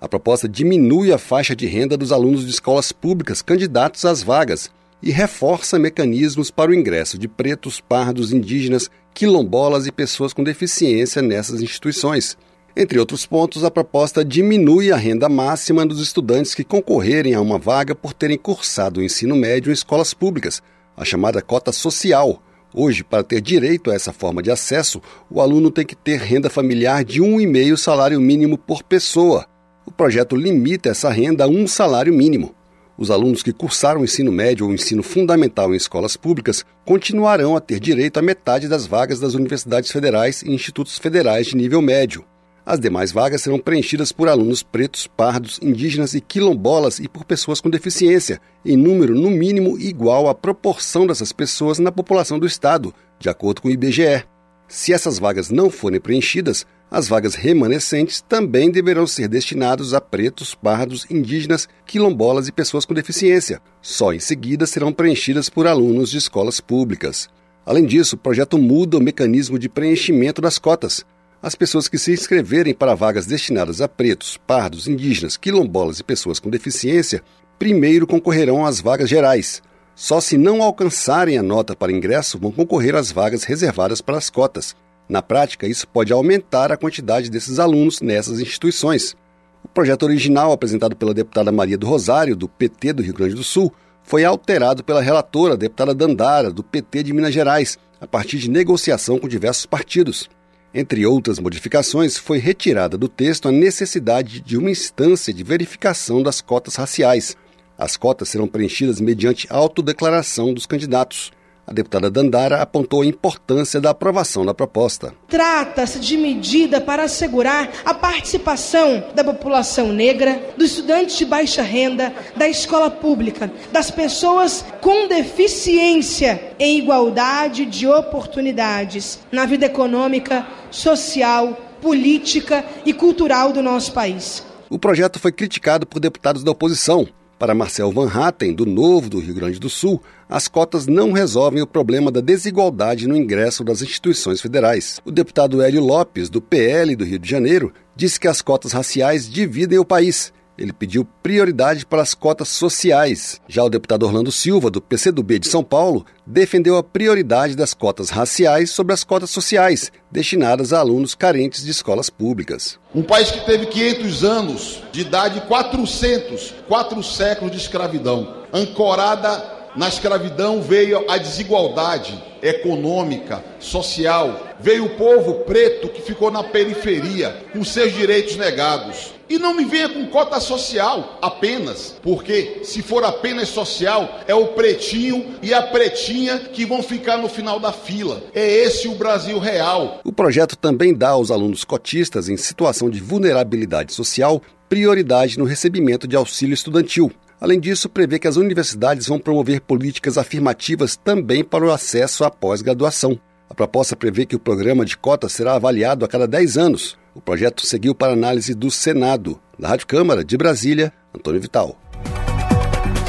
S42: A proposta diminui a faixa de renda dos alunos de escolas públicas candidatos às vagas e reforça mecanismos para o ingresso de pretos, pardos, indígenas, quilombolas e pessoas com deficiência nessas instituições. Entre outros pontos, a proposta diminui a renda máxima dos estudantes que concorrerem a uma vaga por terem cursado o ensino médio em escolas públicas, a chamada cota social. Hoje, para ter direito a essa forma de acesso, o aluno tem que ter renda familiar de 1,5 salário mínimo por pessoa. O projeto limita essa renda a um salário mínimo. Os alunos que cursaram o ensino médio ou ensino fundamental em escolas públicas continuarão a ter direito a metade das vagas das universidades federais e institutos federais de nível médio. As demais vagas serão preenchidas por alunos pretos, pardos, indígenas e quilombolas e por pessoas com deficiência, em número no mínimo igual à proporção dessas pessoas na população do Estado, de acordo com o IBGE. Se essas vagas não forem preenchidas, as vagas remanescentes também deverão ser destinadas a pretos, pardos, indígenas, quilombolas e pessoas com deficiência. Só em seguida serão preenchidas por alunos de escolas públicas. Além disso, o projeto muda o mecanismo de preenchimento das cotas. As pessoas que se inscreverem para vagas destinadas a pretos, pardos, indígenas, quilombolas e pessoas com deficiência primeiro concorrerão às vagas gerais. Só se não alcançarem a nota para ingresso vão concorrer às vagas reservadas para as cotas. Na prática, isso pode aumentar a quantidade desses alunos nessas instituições. O projeto original, apresentado pela deputada Maria do Rosário, do PT do Rio Grande do Sul, foi alterado pela relatora, deputada Dandara, do PT de Minas Gerais, a partir de negociação com diversos partidos. Entre outras modificações, foi retirada do texto a necessidade de uma instância de verificação das cotas raciais. As cotas serão preenchidas mediante autodeclaração dos candidatos. A deputada Dandara apontou a importância da aprovação da proposta.
S43: Trata-se de medida para assegurar a participação da população negra, dos estudantes de baixa renda, da escola pública, das pessoas com deficiência em igualdade de oportunidades na vida econômica, social, política e cultural do nosso país.
S42: O projeto foi criticado por deputados da oposição, para Marcel Van Hatten, do Novo do Rio Grande do Sul, as cotas não resolvem o problema da desigualdade no ingresso das instituições federais. O deputado Hélio Lopes, do PL do Rio de Janeiro, disse que as cotas raciais dividem o país ele pediu prioridade para as cotas sociais. Já o deputado Orlando Silva, do PCdoB de São Paulo, defendeu a prioridade das cotas raciais sobre as cotas sociais, destinadas a alunos carentes de escolas públicas.
S41: Um país que teve 500 anos de idade, 400, quatro séculos de escravidão, ancorada na escravidão veio a desigualdade econômica, social. Veio o povo preto que ficou na periferia, com seus direitos negados. E não me venha com cota social apenas, porque se for apenas social, é o pretinho e a pretinha que vão ficar no final da fila. É esse o Brasil real.
S42: O projeto também dá aos alunos cotistas em situação de vulnerabilidade social prioridade no recebimento de auxílio estudantil. Além disso, prevê que as universidades vão promover políticas afirmativas também para o acesso à pós-graduação. A proposta prevê que o programa de cotas será avaliado a cada 10 anos. O projeto seguiu para análise do Senado. Da Rádio Câmara de Brasília, Antônio Vital.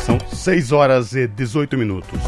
S3: São 6 horas e 18 minutos.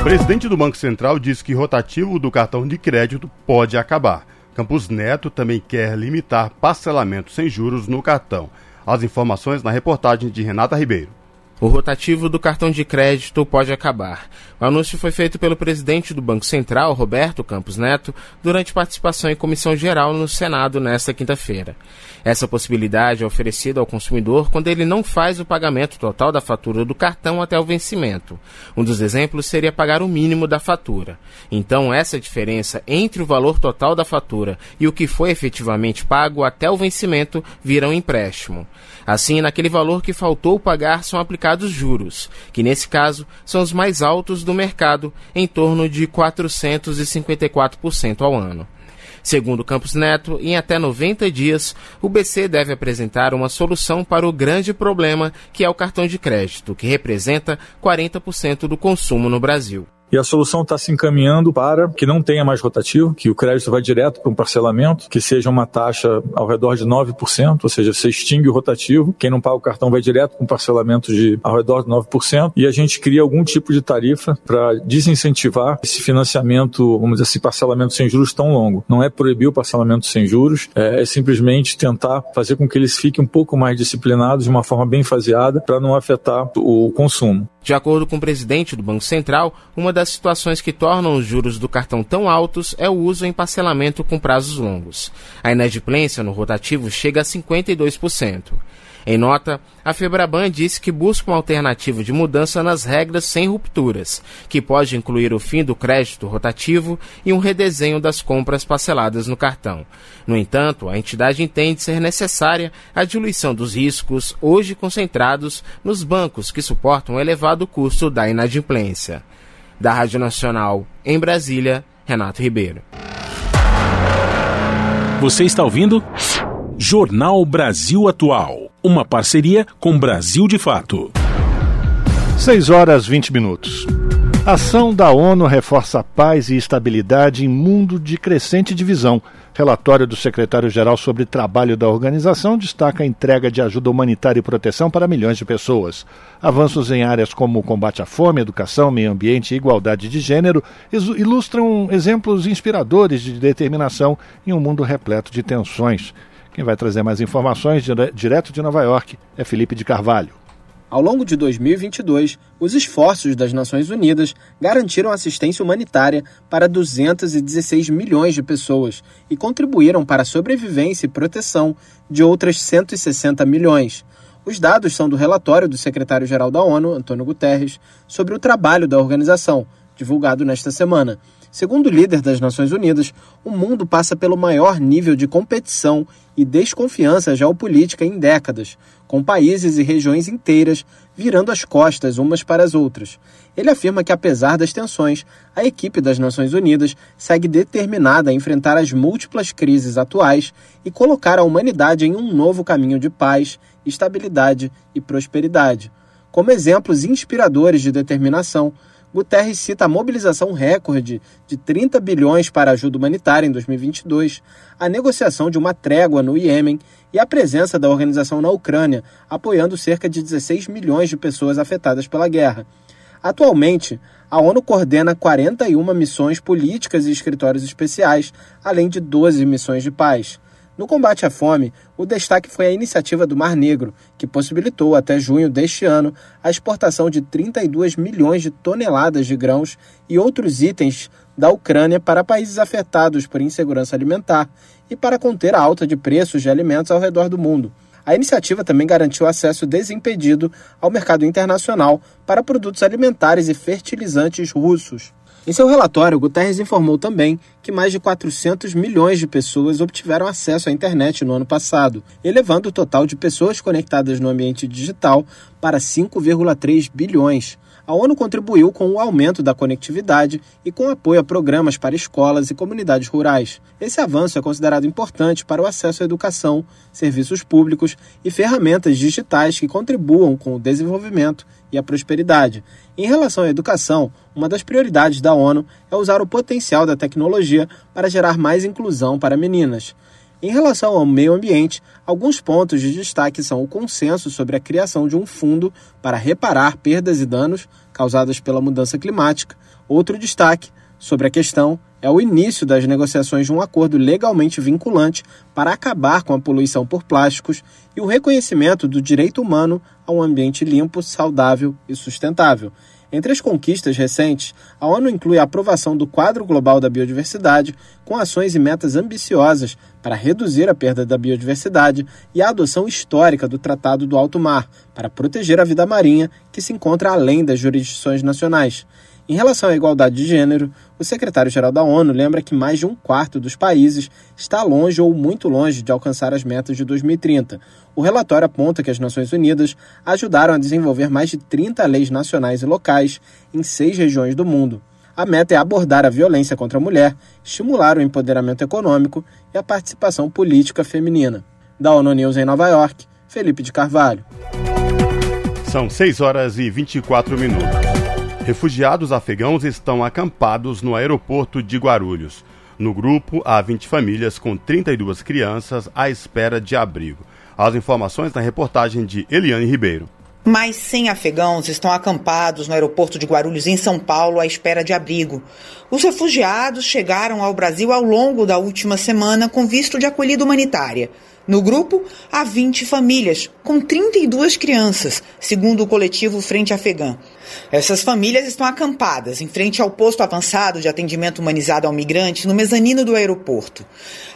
S3: O presidente do Banco Central disse que rotativo do cartão de crédito pode acabar. Campos Neto também quer limitar parcelamento sem juros no cartão. As informações na reportagem de Renata Ribeiro.
S7: O rotativo do cartão de crédito pode acabar. O anúncio foi feito pelo presidente do Banco Central, Roberto Campos Neto, durante participação em comissão geral no Senado nesta quinta-feira. Essa possibilidade é oferecida ao consumidor quando ele não faz o pagamento total da fatura do cartão até o vencimento. Um dos exemplos seria pagar o mínimo da fatura. Então, essa diferença entre o valor total da fatura e o que foi efetivamente pago até o vencimento vira um empréstimo. Assim, naquele valor que faltou pagar são aplicados juros, que nesse caso são os mais altos do mercado, em torno de 454% ao ano. Segundo Campos Neto, em até 90 dias, o BC deve apresentar uma solução para o grande problema que é o cartão de crédito, que representa 40% do consumo no Brasil.
S44: E a solução está se encaminhando para que não tenha mais rotativo, que o crédito vai direto para um parcelamento, que seja uma taxa ao redor de 9%, ou seja, você extingue o rotativo, quem não paga o cartão vai direto para um parcelamento de ao redor de 9%, e a gente cria algum tipo de tarifa para desincentivar esse financiamento, vamos dizer assim, parcelamento sem juros tão longo. Não é proibir o parcelamento sem juros, é, é simplesmente tentar fazer com que eles fiquem um pouco mais disciplinados de uma forma bem faseada para não afetar o consumo.
S45: De acordo com o presidente do Banco Central, uma das situações que tornam os juros do cartão tão altos é o uso em parcelamento com prazos longos. A inadimplência no rotativo chega a 52%. Em nota, a Febraban disse que busca uma alternativa de mudança nas regras sem rupturas, que pode incluir o fim do crédito rotativo e um redesenho das compras parceladas no cartão. No entanto, a entidade entende ser necessária a diluição dos riscos, hoje concentrados nos bancos que suportam o elevado custo da inadimplência. Da Rádio Nacional, em Brasília, Renato Ribeiro.
S2: Você está ouvindo? Jornal Brasil Atual. Uma parceria com Brasil de Fato.
S1: 6 horas 20 minutos. Ação da ONU reforça a paz e estabilidade em mundo de crescente divisão. Relatório do secretário-geral sobre trabalho da organização destaca a entrega de ajuda humanitária e proteção para milhões de pessoas. Avanços em áreas como combate à fome, educação, meio ambiente e igualdade de gênero ilustram exemplos inspiradores de determinação em um mundo repleto de tensões. Quem vai trazer mais informações direto de Nova York é Felipe de Carvalho.
S28: Ao longo de 2022, os esforços das Nações Unidas garantiram assistência humanitária para 216 milhões de pessoas e contribuíram para a sobrevivência e proteção de outras 160 milhões. Os dados são do relatório do secretário-geral da ONU, Antônio Guterres, sobre o trabalho da organização, divulgado nesta semana. Segundo o líder das Nações Unidas, o mundo passa pelo maior nível de competição e desconfiança geopolítica em décadas, com países e regiões inteiras virando as costas umas para as outras. Ele afirma que, apesar das tensões, a equipe das Nações Unidas segue determinada a enfrentar as múltiplas crises atuais e colocar a humanidade em um novo caminho de paz, estabilidade e prosperidade. Como exemplos inspiradores de determinação, Guterres cita a mobilização recorde de 30 bilhões para ajuda humanitária em 2022, a negociação de uma trégua no Iêmen e a presença da organização na Ucrânia, apoiando cerca de 16 milhões de pessoas afetadas pela guerra. Atualmente, a ONU coordena 41 missões políticas e escritórios especiais, além de 12 missões de paz. No combate à fome, o destaque foi a iniciativa do Mar Negro, que possibilitou até junho deste ano a exportação de 32 milhões de toneladas de grãos e outros itens da Ucrânia para países afetados por insegurança alimentar e para conter a alta de preços de alimentos ao redor do mundo. A iniciativa também garantiu acesso desimpedido ao mercado internacional para produtos alimentares e fertilizantes russos. Em seu relatório, Guterres informou também que mais de 400 milhões de pessoas obtiveram acesso à internet no ano passado, elevando o total de pessoas conectadas no ambiente digital para 5,3 bilhões. A ONU contribuiu com o aumento da conectividade e com apoio a programas para escolas e comunidades rurais. Esse avanço é considerado importante para o acesso à educação, serviços públicos e ferramentas digitais que contribuam com o desenvolvimento e a prosperidade. Em relação à educação, uma das prioridades da ONU é usar o potencial da tecnologia para gerar mais inclusão para meninas. Em relação ao meio ambiente, alguns pontos de destaque são o consenso sobre a criação de um fundo para reparar perdas e danos causadas pela mudança climática. Outro destaque sobre a questão é o início das negociações de um acordo legalmente vinculante para acabar com a poluição por plásticos e o reconhecimento do direito humano a um ambiente limpo, saudável e sustentável. Entre as conquistas recentes, a ONU inclui a aprovação do Quadro Global da Biodiversidade, com ações e metas ambiciosas para reduzir a perda da biodiversidade e a adoção histórica do Tratado do Alto Mar, para proteger a vida marinha que se encontra além das jurisdições nacionais. Em relação à igualdade de gênero, o secretário-geral da ONU lembra que mais de um quarto dos países está longe ou muito longe de alcançar as metas de 2030. O relatório aponta que as Nações Unidas ajudaram a desenvolver mais de 30 leis nacionais e locais em seis regiões do mundo. A meta é abordar a violência contra a mulher, estimular o empoderamento econômico e a participação política feminina. Da ONU News em Nova York, Felipe de Carvalho.
S3: São 6 horas e 24 minutos. Refugiados afegãos estão acampados no aeroporto de Guarulhos. No grupo, há 20 famílias com 32 crianças à espera de abrigo. As informações na reportagem de Eliane Ribeiro.
S46: Mais 100 afegãos estão acampados no aeroporto de Guarulhos, em São Paulo, à espera de abrigo. Os refugiados chegaram ao Brasil ao longo da última semana com visto de acolhida humanitária. No grupo, há 20 famílias, com 32 crianças, segundo o coletivo Frente Afegã. Essas famílias estão acampadas em frente ao posto avançado de atendimento humanizado ao migrante no mezanino do aeroporto.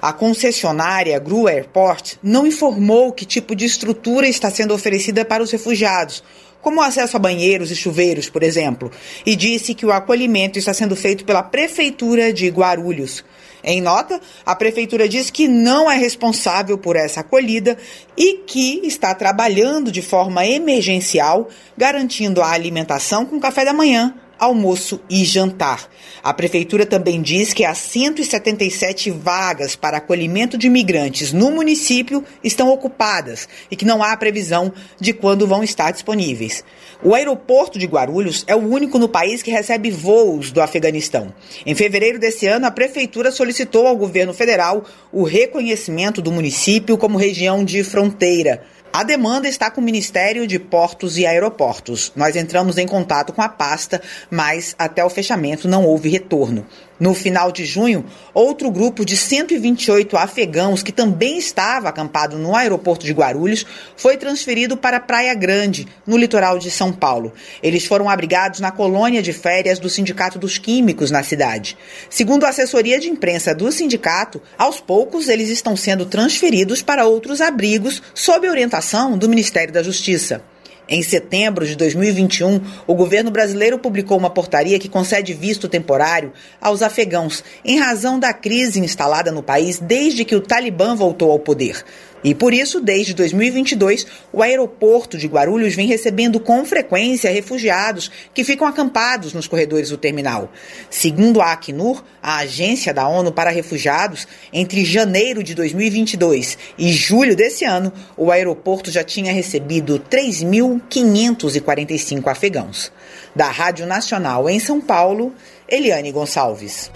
S46: A concessionária Gru Airport não informou que tipo de estrutura está sendo oferecida para os refugiados, como acesso a banheiros e chuveiros, por exemplo, e disse que o acolhimento está sendo feito pela Prefeitura de Guarulhos. Em nota, a prefeitura diz que não é responsável por essa acolhida e que está trabalhando de forma emergencial, garantindo a alimentação com café da manhã, almoço e jantar. A prefeitura também diz que as 177 vagas para acolhimento de imigrantes no município estão ocupadas e que não há previsão de quando vão estar disponíveis. O aeroporto de Guarulhos é o único no país que recebe voos do Afeganistão. Em fevereiro desse ano, a prefeitura solicitou ao governo federal o reconhecimento do município como região de fronteira. A demanda está com o Ministério de Portos e Aeroportos. Nós entramos em contato com a pasta, mas até o fechamento não houve retorno. No final de junho, outro grupo de 128 afegãos que também estava acampado no aeroporto de Guarulhos foi transferido para Praia Grande, no litoral de São Paulo. Eles foram abrigados na colônia de férias do Sindicato dos Químicos na cidade. Segundo a assessoria de imprensa do sindicato, aos poucos eles estão sendo transferidos para outros abrigos sob orientação do Ministério da Justiça. Em setembro de 2021, o governo brasileiro publicou uma portaria que concede visto temporário aos afegãos, em razão da crise instalada no país desde que o Talibã voltou ao poder. E por isso, desde 2022, o aeroporto de Guarulhos vem recebendo com frequência refugiados que ficam acampados nos corredores do terminal. Segundo a Acnur, a agência da ONU para refugiados, entre janeiro de 2022 e julho desse ano, o aeroporto já tinha recebido 3.545 afegãos. Da Rádio Nacional em São Paulo, Eliane Gonçalves.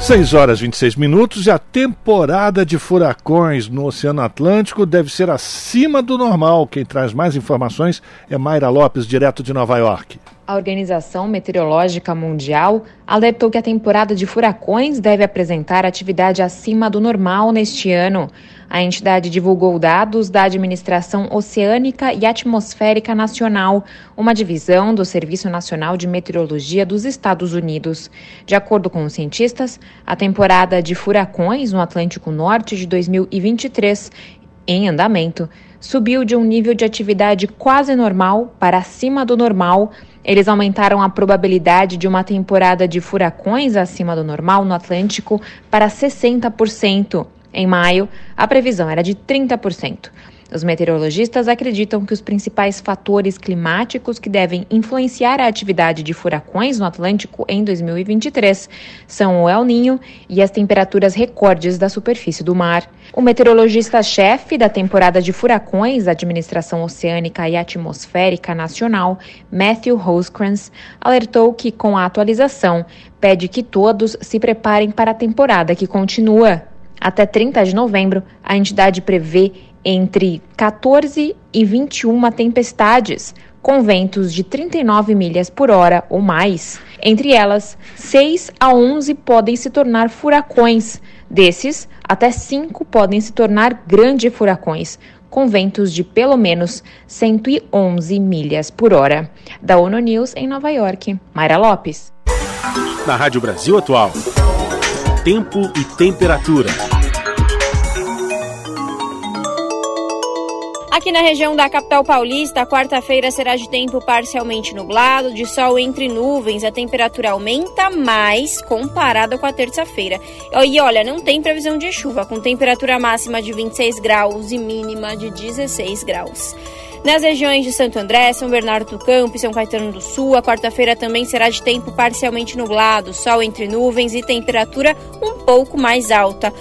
S1: 6 horas e 26 minutos e a temporada de furacões no Oceano Atlântico deve ser acima do normal. Quem traz mais informações é Mayra Lopes, direto de Nova York.
S47: A Organização Meteorológica Mundial alertou que a temporada de furacões deve apresentar atividade acima do normal neste ano. A entidade divulgou dados da Administração Oceânica e Atmosférica Nacional, uma divisão do Serviço Nacional de Meteorologia dos Estados Unidos. De acordo com os cientistas, a temporada de furacões no Atlântico Norte de 2023, em andamento, subiu de um nível de atividade quase normal para acima do normal eles aumentaram a probabilidade de uma temporada de furacões acima do normal no Atlântico para 60%. Em maio, a previsão era de 30%. Os meteorologistas acreditam que os principais fatores climáticos que devem influenciar a atividade de furacões no Atlântico em 2023 são o El Ninho e as temperaturas recordes da superfície do mar. O meteorologista-chefe da temporada de furacões da Administração Oceânica e Atmosférica Nacional, Matthew Rosecrans, alertou que, com a atualização, pede que todos se preparem para a temporada que continua. Até 30 de novembro, a entidade prevê entre 14 e 21 tempestades, com ventos de 39 milhas por hora ou mais. Entre elas, 6 a 11 podem se tornar furacões. Desses, até 5 podem se tornar grandes furacões, com ventos de pelo menos 111 milhas por hora. Da ONU News em Nova York, Mayra Lopes.
S2: Na Rádio Brasil Atual, tempo e temperatura.
S48: Aqui na região da capital paulista, quarta-feira será de tempo parcialmente nublado, de sol entre nuvens. A temperatura aumenta mais comparada com a terça-feira. E olha, não tem previsão de chuva, com temperatura máxima de 26 graus e mínima de 16 graus. Nas regiões de Santo André, São Bernardo do Campo e São Caetano do Sul, a quarta-feira também será de tempo parcialmente nublado, sol entre nuvens e temperatura um pouco mais alta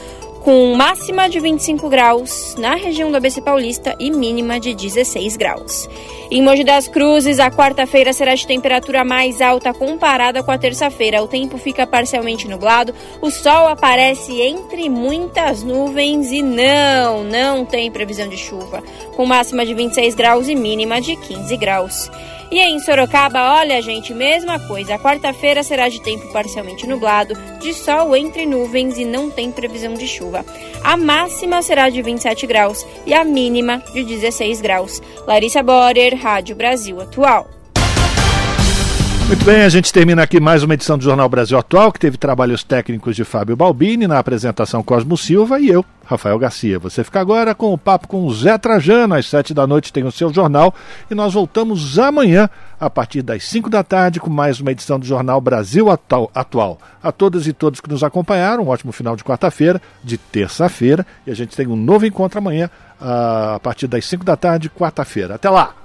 S4: com máxima de 25 graus na região do ABC Paulista e mínima de 16 graus. Em Mogi das Cruzes, a quarta-feira será de temperatura mais alta comparada com a terça-feira. O tempo fica parcialmente nublado, o sol aparece entre muitas nuvens e não, não tem previsão de chuva, com máxima de 26 graus e mínima de 15 graus. E em Sorocaba, olha, gente, mesma coisa. A quarta-feira será de tempo parcialmente nublado, de sol entre nuvens e não tem previsão de chuva. A máxima será de 27 graus e a mínima de 16 graus. Larissa Borer, Rádio Brasil Atual.
S1: Muito bem, a gente termina aqui mais uma edição do Jornal Brasil Atual, que teve trabalhos técnicos de Fábio Balbini, na apresentação Cosmo Silva e eu, Rafael Garcia. Você fica agora com o papo com o Zé Trajano, às sete da noite tem o seu jornal e nós voltamos amanhã a partir das cinco da tarde com mais uma edição do Jornal Brasil Atual. A todas e todos que nos acompanharam, um ótimo final de quarta-feira, de terça-feira e a gente tem um novo encontro amanhã a partir das cinco da tarde, quarta-feira. Até lá!